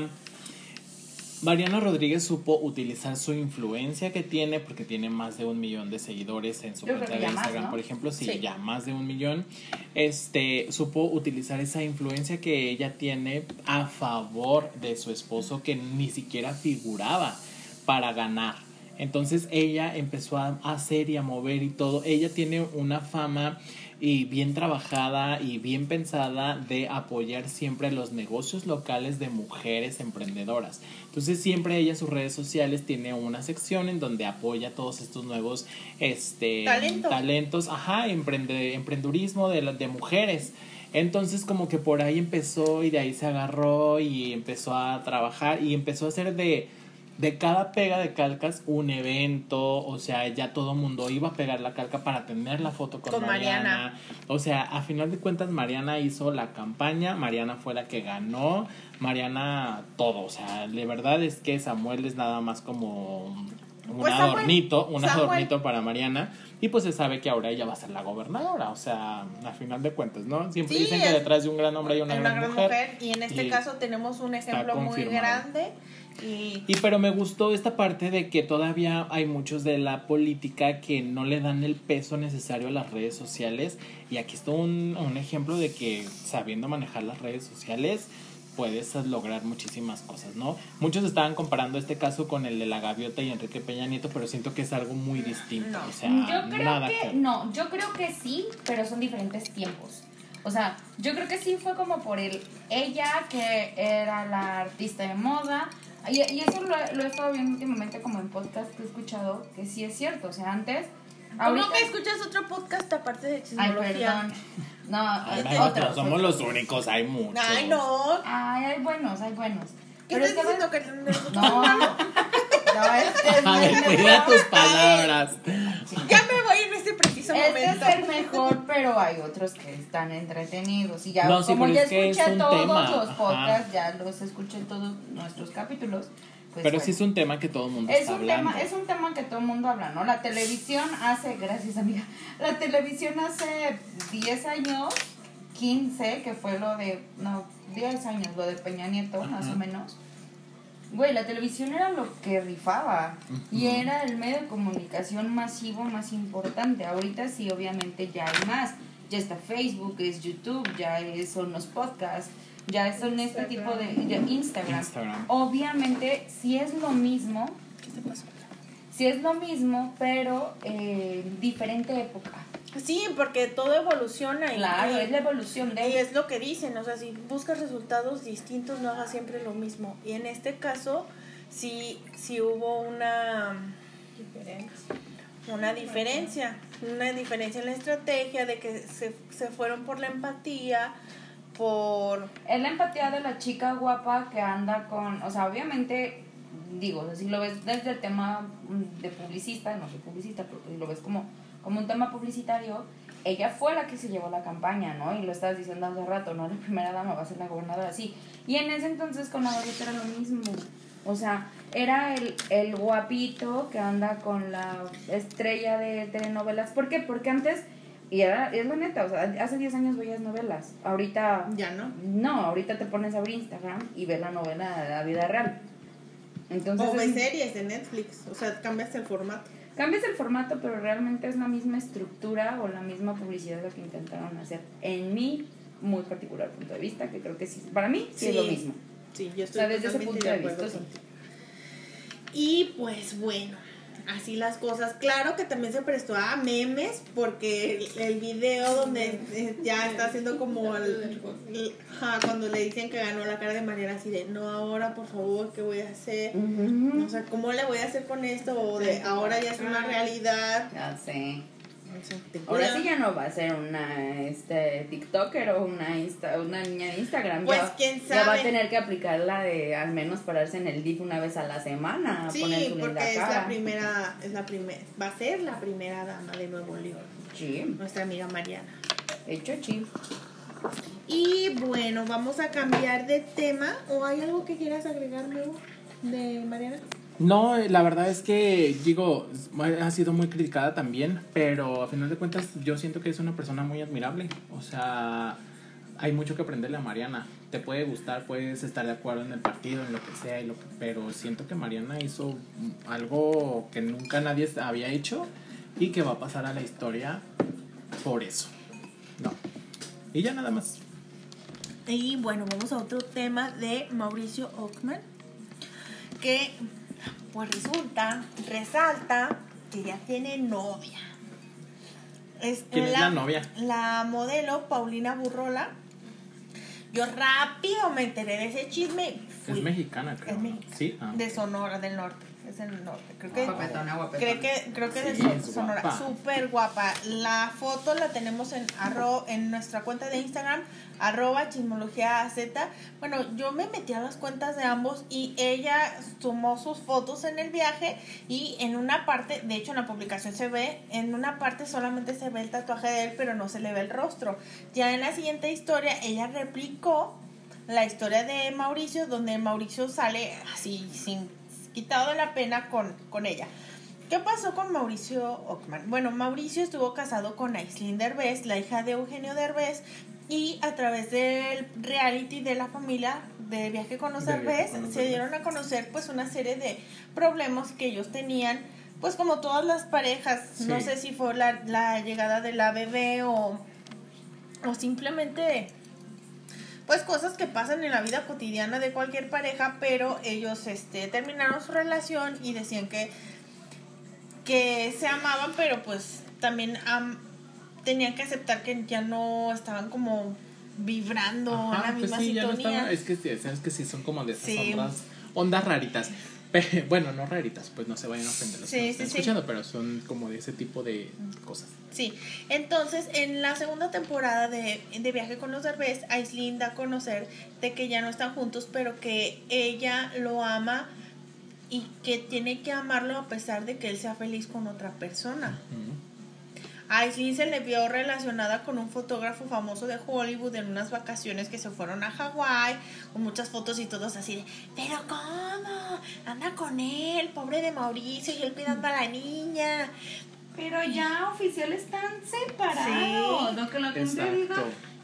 Mariana Rodríguez supo utilizar su influencia que tiene, porque tiene más de un millón de seguidores en su Yo cuenta de más, Instagram, ¿no? por ejemplo, sí, Sí. ya más de un millón. Este, supo utilizar esa influencia que ella tiene a favor de su esposo, que ni siquiera figuraba para ganar. Entonces ella empezó a hacer y a mover y todo. Ella tiene una fama y bien trabajada y bien pensada de apoyar siempre los negocios locales de mujeres emprendedoras. Entonces siempre ella en sus redes sociales tiene una sección en donde apoya todos estos nuevos este, Talento. talentos, ajá, emprende, emprendurismo de, de mujeres. Entonces como que por ahí empezó y de ahí se agarró y empezó a trabajar y empezó a hacer de, de cada pega de calcas un evento, o sea, ya todo mundo iba a pegar la calca para tener la foto con, Con Mariana. Mariana. O sea, a final de cuentas Mariana hizo la campaña, Mariana fue la que ganó, Mariana todo, o sea, de verdad es que Samuel es nada más como un Pues Samuel- adornito, un Samuel- adornito para Mariana y pues se sabe que ahora ella va a ser la gobernadora, o sea, a final de cuentas, ¿no? Siempre Sí, dicen que detrás de un gran hombre hay una, gran, mujer. y en este y caso tenemos un ejemplo muy grande y Y pero me gustó esta parte de que todavía hay muchos de la política que no le dan el peso necesario a las redes sociales. Y aquí está un, un ejemplo de que sabiendo manejar las redes sociales puedes lograr muchísimas cosas, ¿no? Muchos estaban comparando este caso con el de la gaviota y Enrique Peña Nieto, pero siento que es algo muy distinto. No. O sea, yo creo nada que, ver. no, yo creo que sí, pero son diferentes tiempos. O sea, yo creo que sí fue como por el ella que era la artista de moda. Y, y eso lo, lo he estado viendo últimamente como en podcast que he escuchado, que sí es cierto. O sea, antes... ¿Cómo que escuchas otro podcast aparte de Ay, chismología? perdón. No, Ay, es ay, otro. somos los únicos, hay muchos. Ay, no. Ay, hay buenos, hay buenos. ¿Qué Pero estás es que diciendo que No, (laughs) no, este es Ay, el cuida mejor. tus palabras. Ya me voy en este preciso Este momento. es el mejor, pero hay otros que están entretenidos. Y ya, No, sí, como pero ya es escuché todos tema, los ajá. podcasts, ya los escuché todos nuestros capítulos. Pues Pero bueno. sí es un tema que todo el mundo Es está un, hablando. tema, es un tema que todo el mundo habla, ¿no? La televisión hace, gracias amiga, la televisión hace 10 años, 15, que fue lo de, no, 10 años, lo de Peña Nieto, más o menos. Güey, la televisión era lo que rifaba y era el medio de comunicación masivo más importante. Ahorita sí, obviamente ya hay más. Ya está Facebook, es YouTube, ya es- son los podcasts, ya son este tipo de, Instagram. Instagram. Obviamente sí es lo mismo, sí es lo mismo, pero eh, diferente época. Sí, porque todo evoluciona y, Claro, y- es la evolución y es lo que dicen, o sea, si buscas resultados distintos, no hagas siempre lo mismo. Y en este caso, sí, sí hubo una una diferencia, una diferencia en la estrategia de que se, se fueron por la empatía, por... Es la empatía de la chica guapa que anda con, o sea, obviamente, digo, o sea, si lo ves desde el tema mm, de publicista, no soy publicista, pero si lo ves como, como un tema publicitario, ella fue la que se llevó la campaña, ¿no? Y lo estabas diciendo hace rato, ¿no? La primera dama va a ser la gobernadora, sí. Y en ese entonces con la era lo mismo. O sea, era el, el guapito que anda con la estrella de telenovelas. ¿Por qué? Porque antes, y era, es la neta, o sea, hace 10 años veías novelas. Ahorita Ya no. no, ahorita te pones a abrir Instagram y ves la novela de la vida real. Entonces, O ves es- series de Netflix, o sea, cambias el formato. cambias el formato, pero realmente es la misma estructura o la misma publicidad lo que intentaron hacer. En mi muy particular punto de vista, que creo que sí, para mí sí, es lo mismo. Sí, yo O sea, desde ese punto de acuerdo vista, sí. Y pues bueno, así las cosas. Claro que también se prestó a memes porque el, el video donde eh, ya está haciendo como el, cuando le dicen que ganó la cara de Mariana así de no ahora por favor qué voy a hacer o sea cómo le voy a hacer con esto o de ahora ya es una realidad Ya sé. Ahora sí ya no va a ser una este TikToker o una Insta, una niña de Instagram. Pues, ya, quién Ya va a sabe. tener que aplicar la de al menos pararse en el DIF una vez a la semana. sí poner su linda porque es la primera es la primera va a ser la primera dama de Nuevo León Sí, nuestra amiga Mariana hecho sí. Y bueno, vamos a cambiar de tema. ¿O hay algo que quieras agregar nuevo de Mariana? No, la verdad es que, digo, ha sido muy criticada también, pero a final de cuentas yo siento que es una persona muy admirable. O sea, hay mucho que aprenderle a Mariana. Te puede gustar, puedes estar de acuerdo en el partido, en lo que sea, lo pero siento que Mariana hizo algo que nunca nadie había hecho y que va a pasar a la historia por eso. No. Y ya nada más. Y bueno, vamos a otro tema de Mauricio Ockman. Que pues resulta, resalta que ya tiene novia. Es ¿Quién es la novia? La modelo Paulina Burrola. Yo rápido me enteré de ese chisme. fui- Es mexicana, creo. Es mexicana. Sí. Ah. de Sonora del Norte. Es en el norte. Creo que, Guapetona, guapetona. creo que, creo que de Sí, es Sonora. guapa. Súper guapa. La foto la tenemos en, arro, en nuestra cuenta de Instagram, arroba chismología Z. Bueno, yo me metí a las cuentas de ambos y ella sumó sus fotos en el viaje y en una parte, de hecho en la publicación se ve, en una parte solamente se ve el tatuaje de él, pero no se le ve el rostro. Ya en la siguiente historia, ella replicó la historia de Mauricio, donde Mauricio sale así, sin quitado de la pena con, con ella. ¿Qué pasó con Mauricio Ockman? Bueno, Mauricio estuvo casado con Aislinn Derbez, la hija de Eugenio Derbez, y a través del reality de la familia de Viaje con los Derbez se dieron a conocer pues una serie de problemas que ellos tenían, pues como todas las parejas, no sé si fue la, la llegada de la bebé o, o simplemente pues cosas que pasan en la vida cotidiana de cualquier pareja, pero ellos este terminaron su relación y decían que que se amaban, pero pues también am- tenían que aceptar que ya no estaban como vibrando en la Ajá, pues misma sí, ya no sintonía. estaba, es que sí, sabes que sí son como de esas Sí. ondas, ondas raritas. Bueno, no raritas, pues no se vayan a ofender los Sí, que nos están sí. escuchando, pero son como de ese tipo de cosas. Sí, entonces en la segunda temporada de, de Viaje con los Derbez, Aislinn da a conocer de que ya no están juntos, pero que ella lo ama y que tiene que amarlo a pesar de que él sea feliz con otra persona. Ujú. A Aislinn se le vio relacionada con un fotógrafo famoso de Hollywood en unas vacaciones que se fueron a Hawái, con muchas fotos y todos así de, pero ¿cómo? Anda con él, pobre de Mauricio, y él cuidando a la niña. Pero ya oficial están separados. Sí. Lo que la gente diga.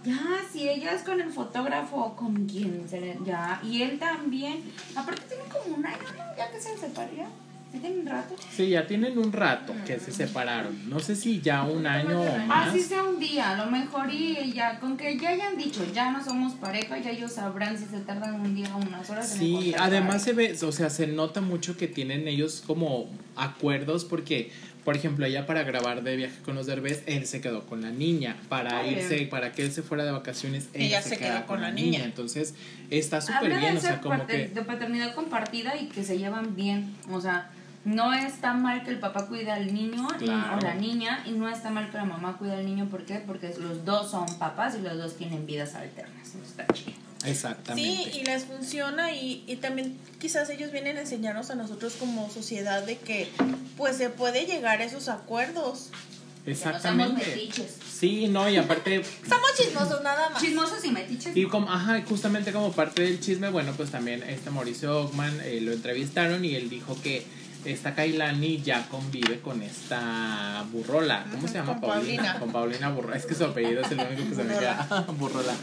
Ya, si ella es con el fotógrafo con quien se ya. Y él también. Aparte tiene como un año, ¿no? Ya que se separaría. ¿Sí tiene un rato? Sí, ya tienen un rato que se separaron. No sé si ya un año o más. Así sea un día, a lo mejor y ya, con que ya hayan dicho, ya no somos pareja, ya ellos sabrán si se tardan un día o unas horas en Sí, además se ve, o sea, se nota mucho que tienen ellos como acuerdos porque, por ejemplo, ella para grabar de viaje con los Derbez, él se quedó con la niña. Para Ay. irse, para que él se fuera de vacaciones, ella, Ella se, se queda queda con la niña. Entonces, está súper bien, de o sea, como parte- que... de paternidad compartida y que se llevan bien. O sea, no está mal que el papá cuide al niño y- o la niña y no está mal que la mamá cuide al niño. ¿Por qué? Porque los dos son papás y los dos tienen vidas alternas. Está chido. Exactamente. Sí, y les funciona y, y también quizás ellos vienen a enseñarnos a nosotros como sociedad de que pues se puede llegar a esos acuerdos. Que no somos Exactamente. metiches. Sí, no, y aparte (laughs) Somos chismosos nada más. Chismosos y metiches. Y como, ajá, justamente como parte del chisme, bueno, pues también este Mauricio Ockman eh, lo entrevistaron y él dijo que esta Kailani ya convive con esta burrola. ¿Cómo se llama? con Paulina. Con Paulina Burrola. Es que su apellido es el único que se me queda. (laughs) burrola.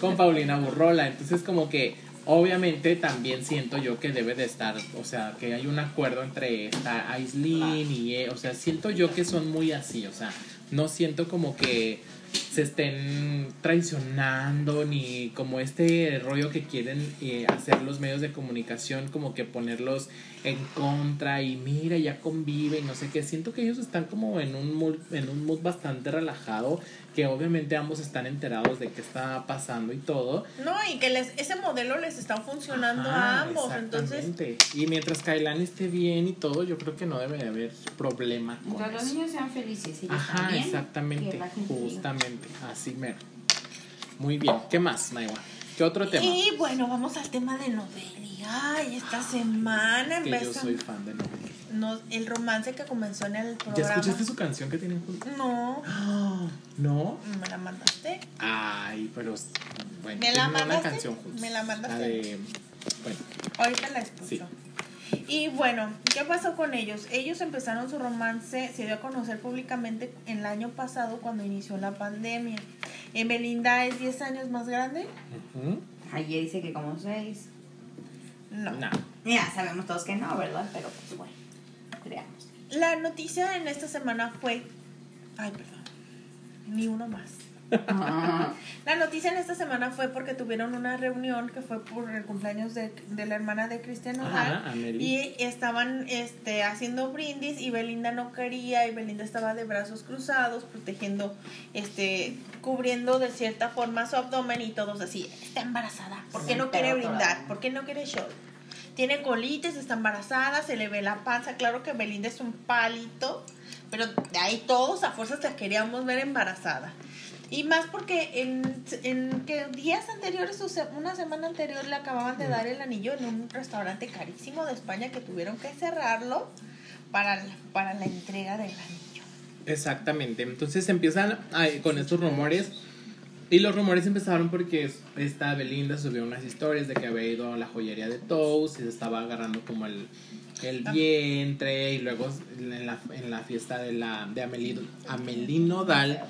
Con Paulina Burrola. Entonces como que obviamente también siento yo que debe de estar, o sea, que hay un acuerdo entre esta Aislinn y, eh, o sea, siento yo que son muy así, o sea, no siento como que se estén traicionando ni como este rollo que quieren eh, hacer los medios de comunicación como que ponerlos en contra y mira ya convive y no sé qué siento que ellos están como en un mood, en un mood bastante relajado que obviamente ambos están enterados de qué está pasando y todo No, y que les, ese modelo les está funcionando Ajá, a ambos. Entonces, exactamente. y mientras Kailani esté bien y todo yo creo que no debe de haber problema con Mientras los niños sean felices y Ajá, también, exactamente, que así mero. Muy bien, ¿qué más, Maiwa? ¿Qué otro tema? y bueno, vamos al tema de Novelli. Ay, esta semana que yo empezó soy fan de Noel. nos- el romance que comenzó en el ¿Ya programa. escuchaste su canción que tienen juntos? No, (gasps) ¿No? me la mandaste. Ay, pero bueno, ¿Me la una mandaste? canción juntos. ¿Me la mandaste? La de, bueno, Ahorita la escucho. Sí. Y bueno, ¿qué pasó con ellos? Ellos empezaron su romance, se dio a conocer públicamente el año pasado cuando inició la pandemia. Eh, Belinda es 10 años más grande. ujú. Ayer dice que como seis. No. No. Ya sabemos todos que no, ¿verdad? Pero pues bueno, creamos. La noticia en esta semana fue... Ay, perdón. Ni uno más. Ah, La noticia en esta semana fue porque tuvieron una reunión que fue por el cumpleaños de, de la hermana de Cristian Nodal. Y estaban este, haciendo brindis y Belinda no quería y Belinda estaba de brazos cruzados, protegiendo, este, cubriendo de cierta forma su abdomen y todos así, está embarazada, ¿por qué Sí, no quiere brindar? ¿Por qué no quiere show? tiene colitis, está embarazada, se le ve la panza. Claro que Belinda es un palito, pero de ahí todos a fuerzas la queríamos ver embarazada. Y más porque en, en que días anteriores, o sea, una semana anterior, le acababan de dar el anillo en un restaurante carísimo de España que tuvieron que cerrarlo para, la- para la entrega del anillo. Exactamente. Entonces empiezan a- con estos rumores. Y los rumores empezaron porque esta Belinda subió unas historias de que había ido a la joyería de Toast y se estaba agarrando como el, el Ah. vientre. Y luego en la, en la fiesta de, la, de Amelie, Amelie Nodal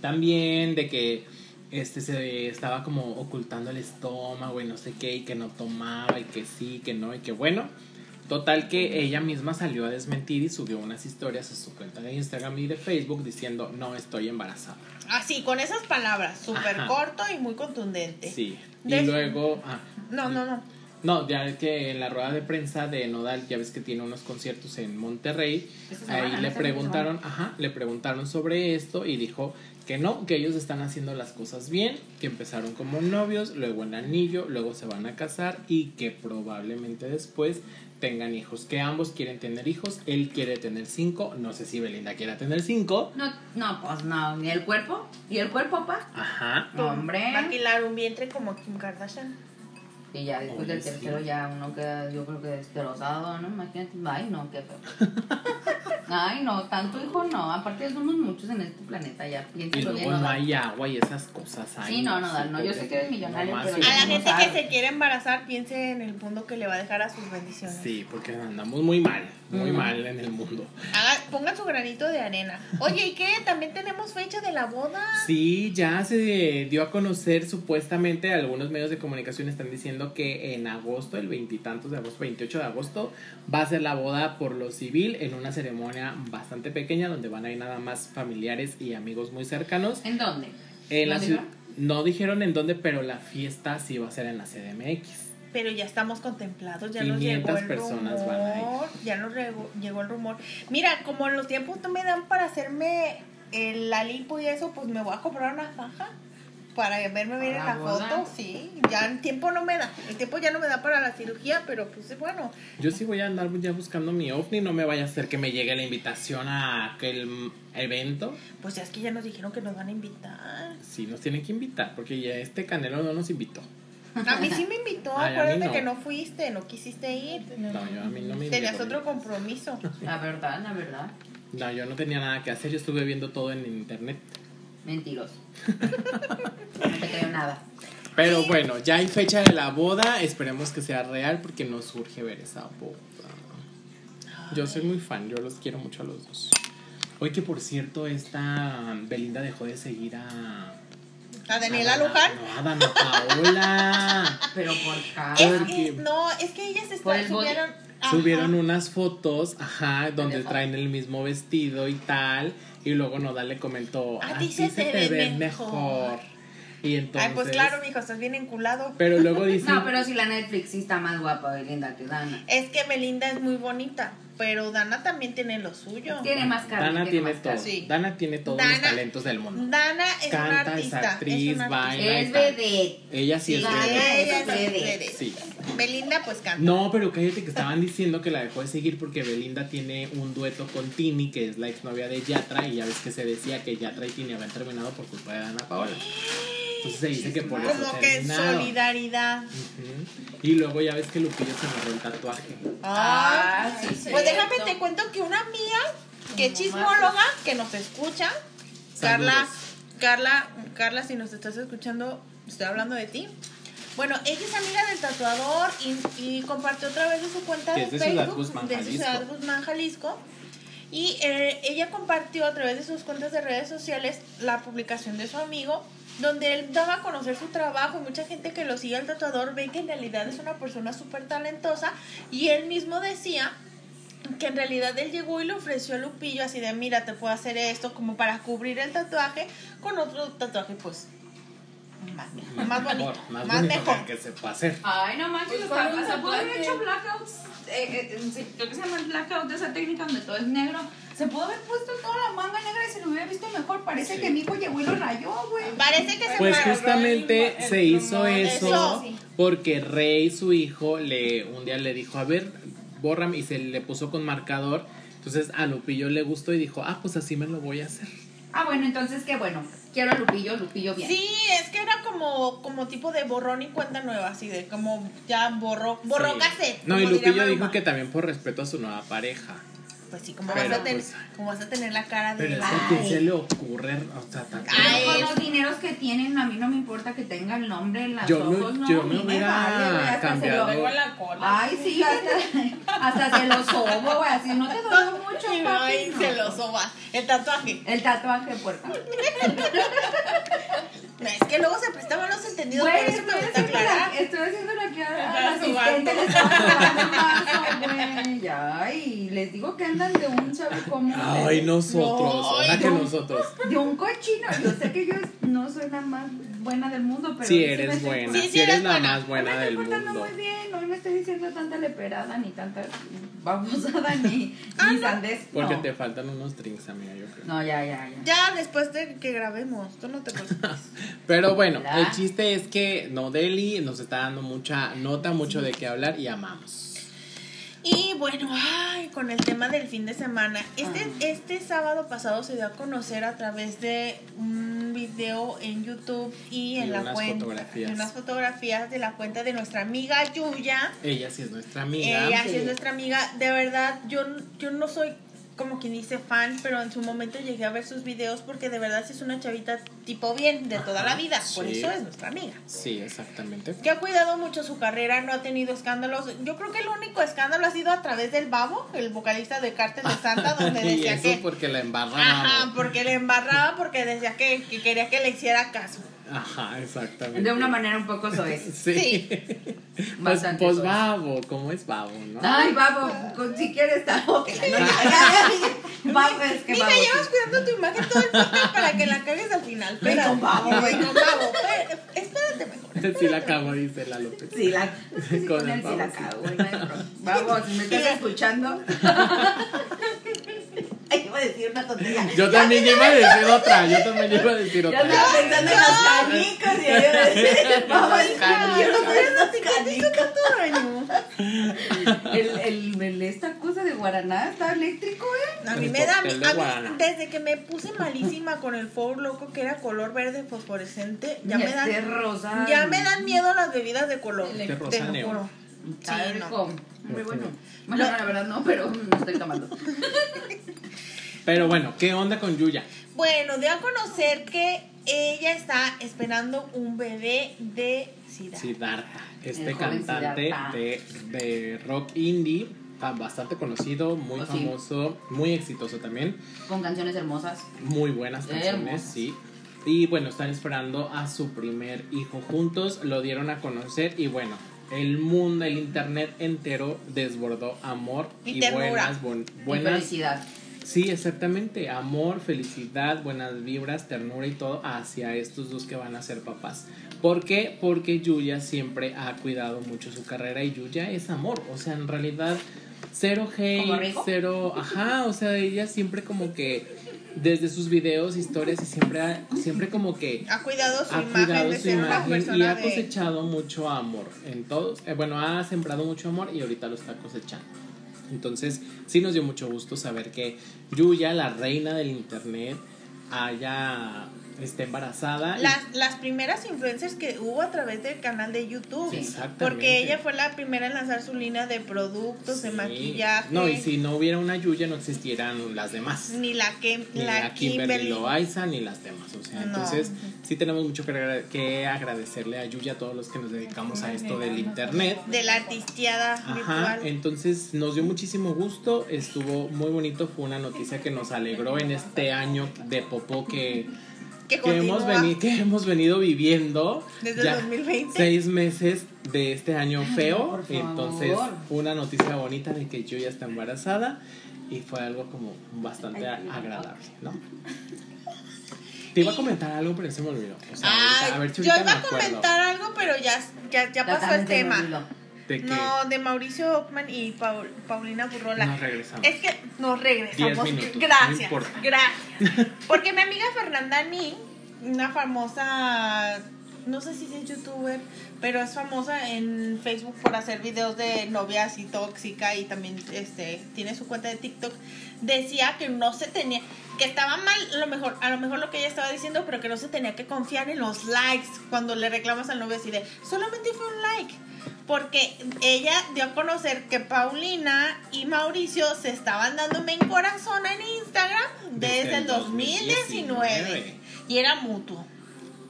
también de que este se estaba como ocultando el estómago y no sé qué y que no tomaba y que sí, que no y que bueno. Total que ella misma salió a desmentir y subió unas historias a su cuenta de Instagram y de Facebook diciendo no estoy embarazada. Así, con esas palabras, súper corto y muy contundente. Sí. Y luego... ah, No, no, no. no, ya es que en la rueda de prensa de Nodal, ya ves que tiene unos conciertos en Monterrey, ahí le preguntaron, ajá, le preguntaron sobre esto y dijo que no, que ellos están haciendo las cosas bien, que empezaron como novios, luego el anillo, luego se van a casar y que probablemente después tengan hijos, que ambos quieren tener hijos, él quiere tener cinco, no sé si Belinda quiera tener cinco, No, no, pues no, ni el cuerpo. ¿Y el cuerpo, pa? ajá, Hombre. Maquilar un vientre como Kim Kardashian. Y ya después Oye, del sí. tercero ya uno queda, yo creo que destrozado, ¿no? Imagínate, ay no, qué feo. (laughs) Ay no, tanto hijo no, aparte somos muchos en este planeta, ya y piénsalo bien. luego no ¿no? hay agua y esas cosas. ay, Sí, no, no, Dal, no, yo sé que eres millonario, pero A la no gente que se quiere embarazar, piense en el mundo que le va a dejar a sus bendiciones. Sí, porque andamos muy mal, muy Mm. mal en el mundo. Haga- pongan su granito de arena. Oye, ¿y qué? También tenemos fecha de la boda. Sí, ya se dio a conocer supuestamente, algunos medios de comunicación están diciendo que en agosto, el veintitantos de agosto, 28 de agosto, va a ser la boda por lo civil en una ceremonia bastante pequeña donde van a ir nada más familiares y amigos muy cercanos. ¿En dónde? En ¿No la ciu- dijeron? no dijeron en dónde, pero la fiesta sí va a ser en la CDMX. Pero ya estamos contemplados, ya nos 500 llegó el personas rumor. Ya nos llegó el rumor. Mira, como los tiempos no me dan para hacerme el, la lipo y eso, pues me voy a comprar una faja para verme bien en ¿Para la boda? foto. Sí, ya el tiempo no me da. El tiempo ya no me da para la cirugía, pero pues bueno. Yo sí voy a andar ya buscando mi ovni, no me vaya a hacer que me llegue la invitación a aquel evento. Pues ya es que ya nos dijeron que nos van a invitar. Sí, nos tienen que invitar, porque ya este Canelo no nos invitó. A mí sí me invitó, Ay, acuérdate no. que no fuiste, no quisiste ir. No, yo a mí no me Tenías invitó. otro compromiso. La verdad, la verdad. No, yo no tenía nada que hacer, yo estuve viendo todo en internet. Mentiroso. (laughs) no te creo nada. Pero bueno, ya hay fecha de la boda, esperemos que sea real porque nos urge ver esa boda. Yo soy muy fan, yo los quiero mucho a los dos. Hoy que por cierto, esta Belinda dejó de seguir a... A Daniela Luján. No, a Dana Paola. (laughs) Pero por Es cada. Porque- que, no, es que ellas están, el subieron. ajá. Subieron unas fotos, ajá, donde traen el mismo vestido y tal. Y luego Nodal le comentó, A a ti se se te te ve mejor". mejor. Y entonces... Ay, pues claro, mijo, estás bien enculado. Pero luego (laughs) dice... No, pero si la Netflix sí está más guapa y linda que Dana. Es que Belinda es muy bonita, pero Dana también tiene lo suyo. Tiene más cara. Dana tiene todo. Sí. Dana tiene todos los talentos del mundo. Dana es una Canta, es artista. actriz, una baila. artista. Es vedette. Ella sí es Dana vedette. Ella es es vedette. vedette. Sí. Belinda pues canta. No, pero cállate que estaban diciendo que la dejó de seguir porque Belinda tiene un dueto con Tini, que es la exnovia de Yatra, y ya ves que se decía que Yatra y Tini habían terminado por culpa de Dana Paola. Entonces se dice que por eso Como que solidaridad. Ujú. Y luego ya ves que Lupillo se amarró el tatuaje. Ah, Ah, sí, Pues déjame te cuento que una amiga que es chismóloga, que nos escucha, Carla, Saludos. Carla, Carla, si nos estás escuchando, estoy hablando de ti. Bueno, ella es amiga del tatuador y, y compartió otra vez de su cuenta Que de es de Ciudad Facebook Guzmán, de Jalisco. Ciudad Guzmán, Jalisco. Y eh, ella compartió a través de sus cuentas de redes sociales la publicación de su amigo, donde él daba a conocer su trabajo y mucha gente que lo sigue al tatuador ve que en realidad es una persona súper talentosa y él mismo decía que en realidad él llegó y le ofreció a Lupillo así de mira te puedo hacer esto como para cubrir el tatuaje con otro tatuaje pues más, más bonito, Más, más, bonito mejor. que se puede hacer. Ay, no manches, Pues, está- ¿cuál es el se pudo haber hecho blackouts. Eh, eh, sí, creo que se llama el blackout de esa técnica donde todo es negro. Se pudo haber puesto toda la manga negra y se lo hubiera visto mejor. Parece Sí. que mi hijo llegó y lo rayó, güey. Parece que se Pues justamente el se hizo rumor, eso eso. porque Rey, su hijo, le un día le dijo, a ver, bórrame, y se le puso con marcador. Entonces a Lupillo le gustó y dijo, ah, pues así me lo voy a hacer. Ah, bueno, entonces qué bueno. Quiero a Lupillo, Lupillo bien. Sí, es que era como, como tipo de borrón y cuenta nueva, así de como ya borró, borró Sí. cassette. No, y Lupillo dijo que también por respeto a su nueva pareja. Pues sí, como, Pero, vas, a tener, pues, como vas a tener la cara de Pero es la... que ¿a quién se le ocurre, o sea, tan- Ay, Pero con los dineros que tienen, a mí no me importa que tenga el nombre en las Yo me- ojos, no, yo me hubiera vale, güey, hasta se cambiado. lo- la cola. Ay, sí, hasta, hasta se lo sobo, güey, así no te dolió mucho, Ay, papi. se no. lo soba. El tatuaje. El tatuaje, puerca. No, (laughs) es que luego se prestaban los entendidos, Güey, por eso me estoy gusta haciendo aclarar. la- estoy haciendo la que a la asistente le estaba (laughs) sobando vaso, güey. Ya, y les digo que andan de un sabe cómo. Ay, nosotros, No, ahora ay, que no. nosotros. De un cochino. Yo sé que yo no soy la más buena del mundo, pero. Sí me eres estoy- buena, Sí, sí, sí eres la buena. más buena me estoy del portando mundo. muy bien, no me estoy diciendo tanta leperada, ni tanta babosada, ni, Ah, ni no. sandez. Porque no. te faltan unos drinks, amiga, yo creo. No, ya, ya, ya. Ya después de que grabemos, tú no te preocupes. (laughs) Pero bueno, Hola. el chiste es que Nodeli nos está dando mucha nota, mucho de qué hablar y amamos. Y bueno, ay, con el tema del fin de semana. Este, Ah. este sábado pasado se dio a conocer a través de un video en YouTube y en la cuenta. fotografías. unas fotografías de la cuenta de nuestra amiga Yuya. Ella sí es nuestra amiga. Ella sí Sí. es nuestra amiga. De verdad, yo, yo no soy como quien dice fan, pero en su momento llegué a ver sus videos porque de verdad sí es una chavita tipo bien de toda Ajá, la vida. Por eso es nuestra amiga. Sí, exactamente. Que ha cuidado mucho su carrera, no ha tenido escándalos. Yo creo que el único escándalo ha sido a través del Babo, el vocalista de Cártel de Santa, (laughs) donde y decía eso que. porque la embarraba. Ajá, porque le embarraba, porque decía que, que quería que le hiciera caso. Ajá, exactamente. De una manera un poco soez. (laughs) Sí. (laughs) pues, Bastante pues soez. babo, ¿cómo es babo, no? Ay, babo, con- si quieres, tabóquela. No, (laughs) ya, ya, ya. Babo, es que Mija, babo. llevas cuidando tu imagen todo el podcast para que la cagues al final. Espérate, con Babo. ve con babo. Espérate, Espérate mejor. Sí la cago, dice la López. Sí, la, sí, Con con él sí la babo, sí. cago, güey. Vamos, si me estás escuchando. Ay, (laughs) iba a decir una tontería. Yo también iba a decir otra, yo también iba a decir Yo otra. andaba pensando en las canicas y yo iba a decir, (laughs) vamos, quiero ver. Tanto daño. El, el, el- esta cosa de Guaraná está eléctrico, ¿eh? A mí me da. a mí, desde que me puse malísima con el Four Loco, que era color verde fosforescente, ya me dan. rosa. Ya me dan miedo las bebidas de color. Te rosa lo juro. Está Sí, rico. no. Muy bueno. (laughs) Bueno, no, la verdad no, pero (laughs) no estoy tomando. (laughs) Pero bueno, ¿qué onda con Yuya? Bueno, de a conocer que ella está esperando un bebé de SIDA. Siddhartha, este cantante Siddhartha. de, de rock indie, bastante conocido, muy Oh, sí. famoso, muy exitoso también, Con canciones hermosas. muy buenas canciones, Hermosas. sí. Y bueno, están esperando a su primer hijo juntos, lo dieron a conocer y bueno, el mundo, el internet entero desbordó amor Y buenas, bon- Y buenas felicidad. Sí, exactamente. Amor, felicidad, buenas vibras, ternura y todo hacia estos dos que van a ser papás. ¿Por qué? Porque Yuya siempre ha cuidado mucho su carrera y Yuya es amor. O sea, en realidad, cero ¿Como hate, cero. Ajá, o sea, ella siempre como que. Desde sus videos, historias y siempre, ha- siempre como que Ha cuidado su ha imagen cuidado de su ser una imagen y ha de. cosechado mucho amor en todos. eh, bueno, ha sembrado mucho amor y ahorita lo está cosechando. Entonces, sí nos dio mucho gusto saber que Yuya, la reina del internet, haya esté embarazada. y- Las, las primeras influencers que hubo a través del canal de YouTube. Sí. Porque ella fue la primera en lanzar su línea de productos, de maquillaje. No, y si no hubiera una Yuya, no existieran las demás. Ni la que Ni la, la, Kimberly, Kimberly. Loaiza ni las demás. O sea, No. entonces sí tenemos mucho que, que agradecerle a Yuya, a todos los que nos dedicamos a esto del internet. De la artisteada Ajá, virtual. entonces nos dio muchísimo gusto, estuvo muy bonito, fue una noticia que nos alegró en este año de popó que, que que, hemos, continúa veni- que hemos venido viviendo. desde el 2020. Seis meses de este año feo, por favor. entonces una noticia bonita de que yo ya está embarazada y fue algo como bastante Ay, agradable, ¿no? Te iba a comentar algo, pero se me olvidó. O sea, Ay, ahorita- a ver si yo iba a comentar algo, pero ya, ya, ya pasó el tema. Olvidó. de que No, de Mauricio Ockman y Paul- Paulina Burrola. nos regresamos. Es que nos regresamos. Minutos, gracias. gracias. (laughs) Porque mi amiga Fernanda Ni, una famosa no sé si es youtuber, pero es famosa en Facebook por hacer videos de novias y tóxica y también este tiene su cuenta de TikTok. Decía que no se tenía, que estaba mal, a lo mejor, a lo mejor lo que ella estaba diciendo, pero que no se tenía que confiar en los likes cuando le reclamas al novio así de, solamente fue un like. Porque ella dio a conocer que Paulina y Mauricio se estaban dando en corazón en Instagram desde, el 2019. Y era mutuo.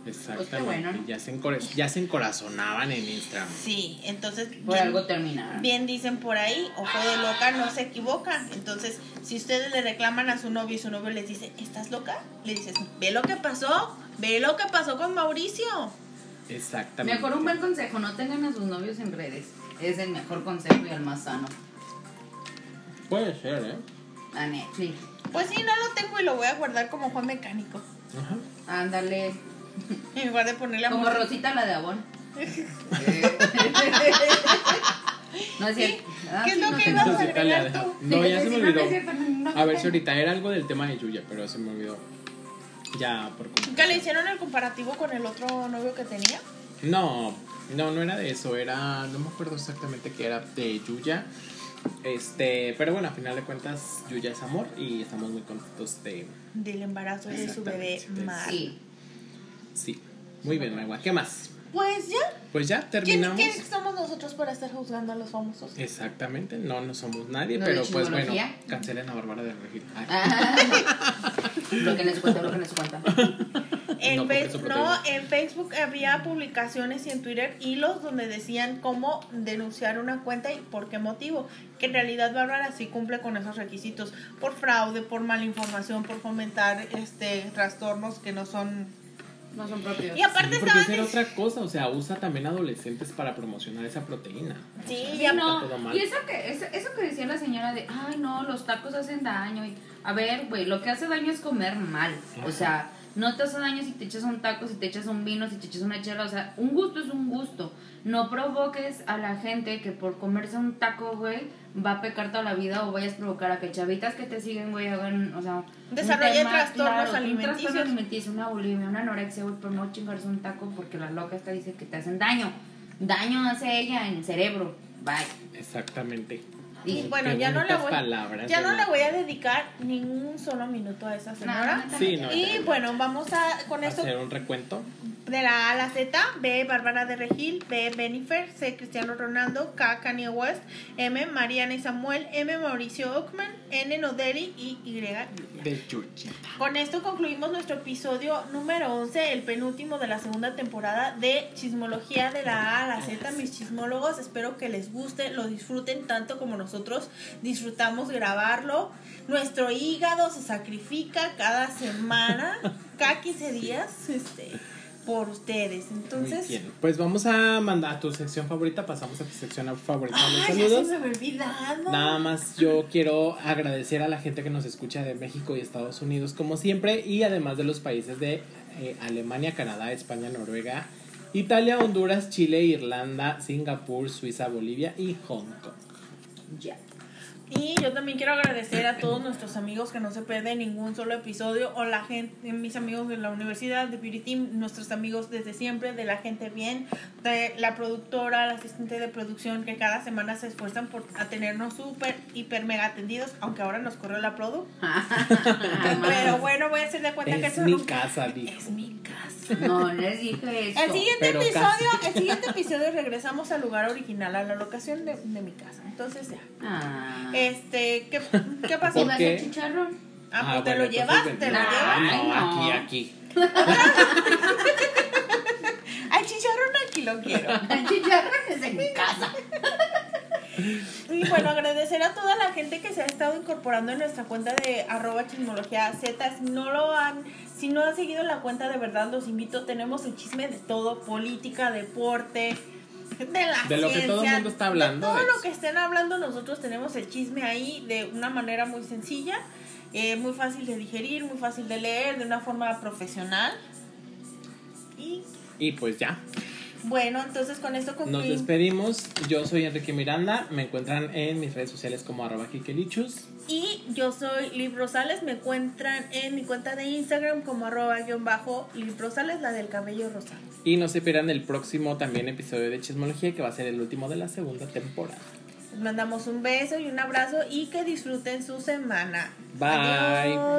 Exactamente. Pues bueno. ya, se ya se encorazonaban en Instagram. Sí, entonces Por bien, algo terminaron. bien dicen por ahí, ojo de loca no se equivoca. Entonces, si ustedes le reclaman a su novio y su novio les dice, ¿estás loca? Le dices, ve lo que pasó, ve lo que pasó con Mauricio. Exactamente. Mejor un buen consejo, no tengan a sus novios en redes. Es el mejor consejo y el más sano. Puede ser, ¿eh? A Netflix. Pues sí, no lo tengo y lo voy a guardar como Juan Mecánico. Ajá. Ándale. (laughs) En lugar de ponerle a Como. Rosita la de Avon. (laughs) no es cierto. Ah, ¿Qué es sí, lo no que ibas a agregar tú? No, ya se (laughs) me olvidó. A ver si ahorita era algo del tema de Yuya, pero se me olvidó. Ya, por. ¿Que le hicieron el comparativo con el otro novio que tenía? No, no, no era de eso, era, no me acuerdo exactamente qué era de Yuya. Este, pero bueno, a final de cuentas, Yuya es amor y estamos muy contentos de. Del embarazo de su bebé. Mar. Sí. Sí, muy bien, Magua. ¿Qué más? Pues ya. Pues ya ¿Quién, terminamos. quién somos nosotros para estar juzgando a los famosos? Exactamente, no, no somos nadie, ¿No pero pues bueno, cancelen a Bárbara de Regil. Ah. (laughs) Bloqueen su cuenta, bloqueen su cuenta. (laughs) En, No, no, en Facebook había publicaciones y en Twitter hilos donde decían cómo denunciar una cuenta y por qué motivo. Que en realidad Bárbara sí cumple con esos requisitos. Por fraude, por mala información, por fomentar este trastornos que no son... No son propios. Y aparte Sí, porque estaban... otra cosa, o sea, usa también adolescentes para promocionar esa proteína. Sí, O sea, ya no, y eso que, eso, eso que decía la señora de, ay no, los tacos hacen daño. Y, a ver, güey, lo que hace daño es comer mal. O sea, no te hace daño si te echas un taco, si te echas un vino, si te echas una chela. O sea, un gusto es un gusto. No provoques a la gente que por comerse un taco, güey, va a pecar toda la vida o vayas a provocar a que chavitas que te siguen, güey, hagan, o sea, Desarrollen trastornos claro, Un alimenticios. trastorno alimenticio, una bulimia, una anorexia, güey, por no chingarse un taco porque la loca esta dice que te hacen daño. Daño hace ella en el cerebro. Bye. Exactamente. Y bueno, ya no le voy, palabras, ya no le voy a dedicar ningún solo minuto a esa señora. No, Sí, no. Y bueno, vamos a con esto Hacer un recuento. De la A a la Z, B Bárbara de Regil, B Benifer, C Cristiano Ronaldo, K Kanye West, M Mariana y Samuel, M Mauricio Ockman, N Nodeli y Y. De. Con esto concluimos nuestro episodio número 11, el penúltimo de la segunda temporada de Chismología de la A a la Z, mis chismólogos. Espero que les guste, lo disfruten tanto como nosotros disfrutamos grabarlo. Nuestro hígado se sacrifica cada semana, (laughs) cada 15 días, este, por ustedes. Muy Entonces, bien. Pues vamos a mandar a tu sección favorita. Pasamos a tu sección favorita. ¡ay, ya se saludos. me había olvidado! Nada más yo quiero agradecer a la gente que nos escucha de México y Estados Unidos como siempre y además de los países de eh, Alemania, Canadá, España, Noruega, Italia, Honduras, Chile, Irlanda, Singapur, Suiza, Bolivia y Hong Kong. Ya. Y yo también quiero agradecer a todos nuestros amigos que no se pierden ningún solo episodio, o la gente, mis amigos de la universidad, de Beauty Team, nuestros amigos desde siempre, de la gente bien, de la productora, la asistente de producción, que cada semana se esfuerzan por a tenernos súper, hiper, mega atendidos, aunque ahora nos corrió la produ. (laughs) Pero bueno, voy a hacer de cuenta que Es eso mi casa, dijo. Es mi casa. No, les dije eso. El siguiente pero episodio, casi. el siguiente episodio regresamos al lugar original, a la locación de, de mi casa. Entonces ya. Ah. Este, ¿qué, (laughs) qué pasó? ¿Y ¿Por vas qué? a chicharrón? Ah, pues te bueno, lo llevas, entonces te lo llevas. No, Ay, no. aquí, aquí. (laughs) Al chicharrón aquí lo quiero. (laughs) El chicharrón es en mi casa. Y bueno, agradecer a toda la gente que se ha estado incorporando en nuestra cuenta de arroba chismología Z. Si no lo han, si no han seguido la cuenta, de verdad los invito. Tenemos el chisme de todo, política, deporte, de la De lo que todo el mundo está hablando, De todo de lo que estén hablando, nosotros tenemos el chisme ahí de una manera muy sencilla, eh, muy fácil de digerir, muy fácil de leer, de una forma profesional. Y Y pues ya. Bueno, entonces con esto Nos concluimos. despedimos. Yo soy Enrique Miranda. Me encuentran en mis redes sociales como arroba kikelichus. Y yo soy Liv Rosales, me encuentran en mi cuenta de Instagram como arroba guion bajo Liv Rosales, la del cabello rosado. Y no se pierdan el próximo también episodio de Chismología que va a ser el último de la segunda temporada. Les mandamos un beso y un abrazo y que disfruten su semana. Bye. Adiós.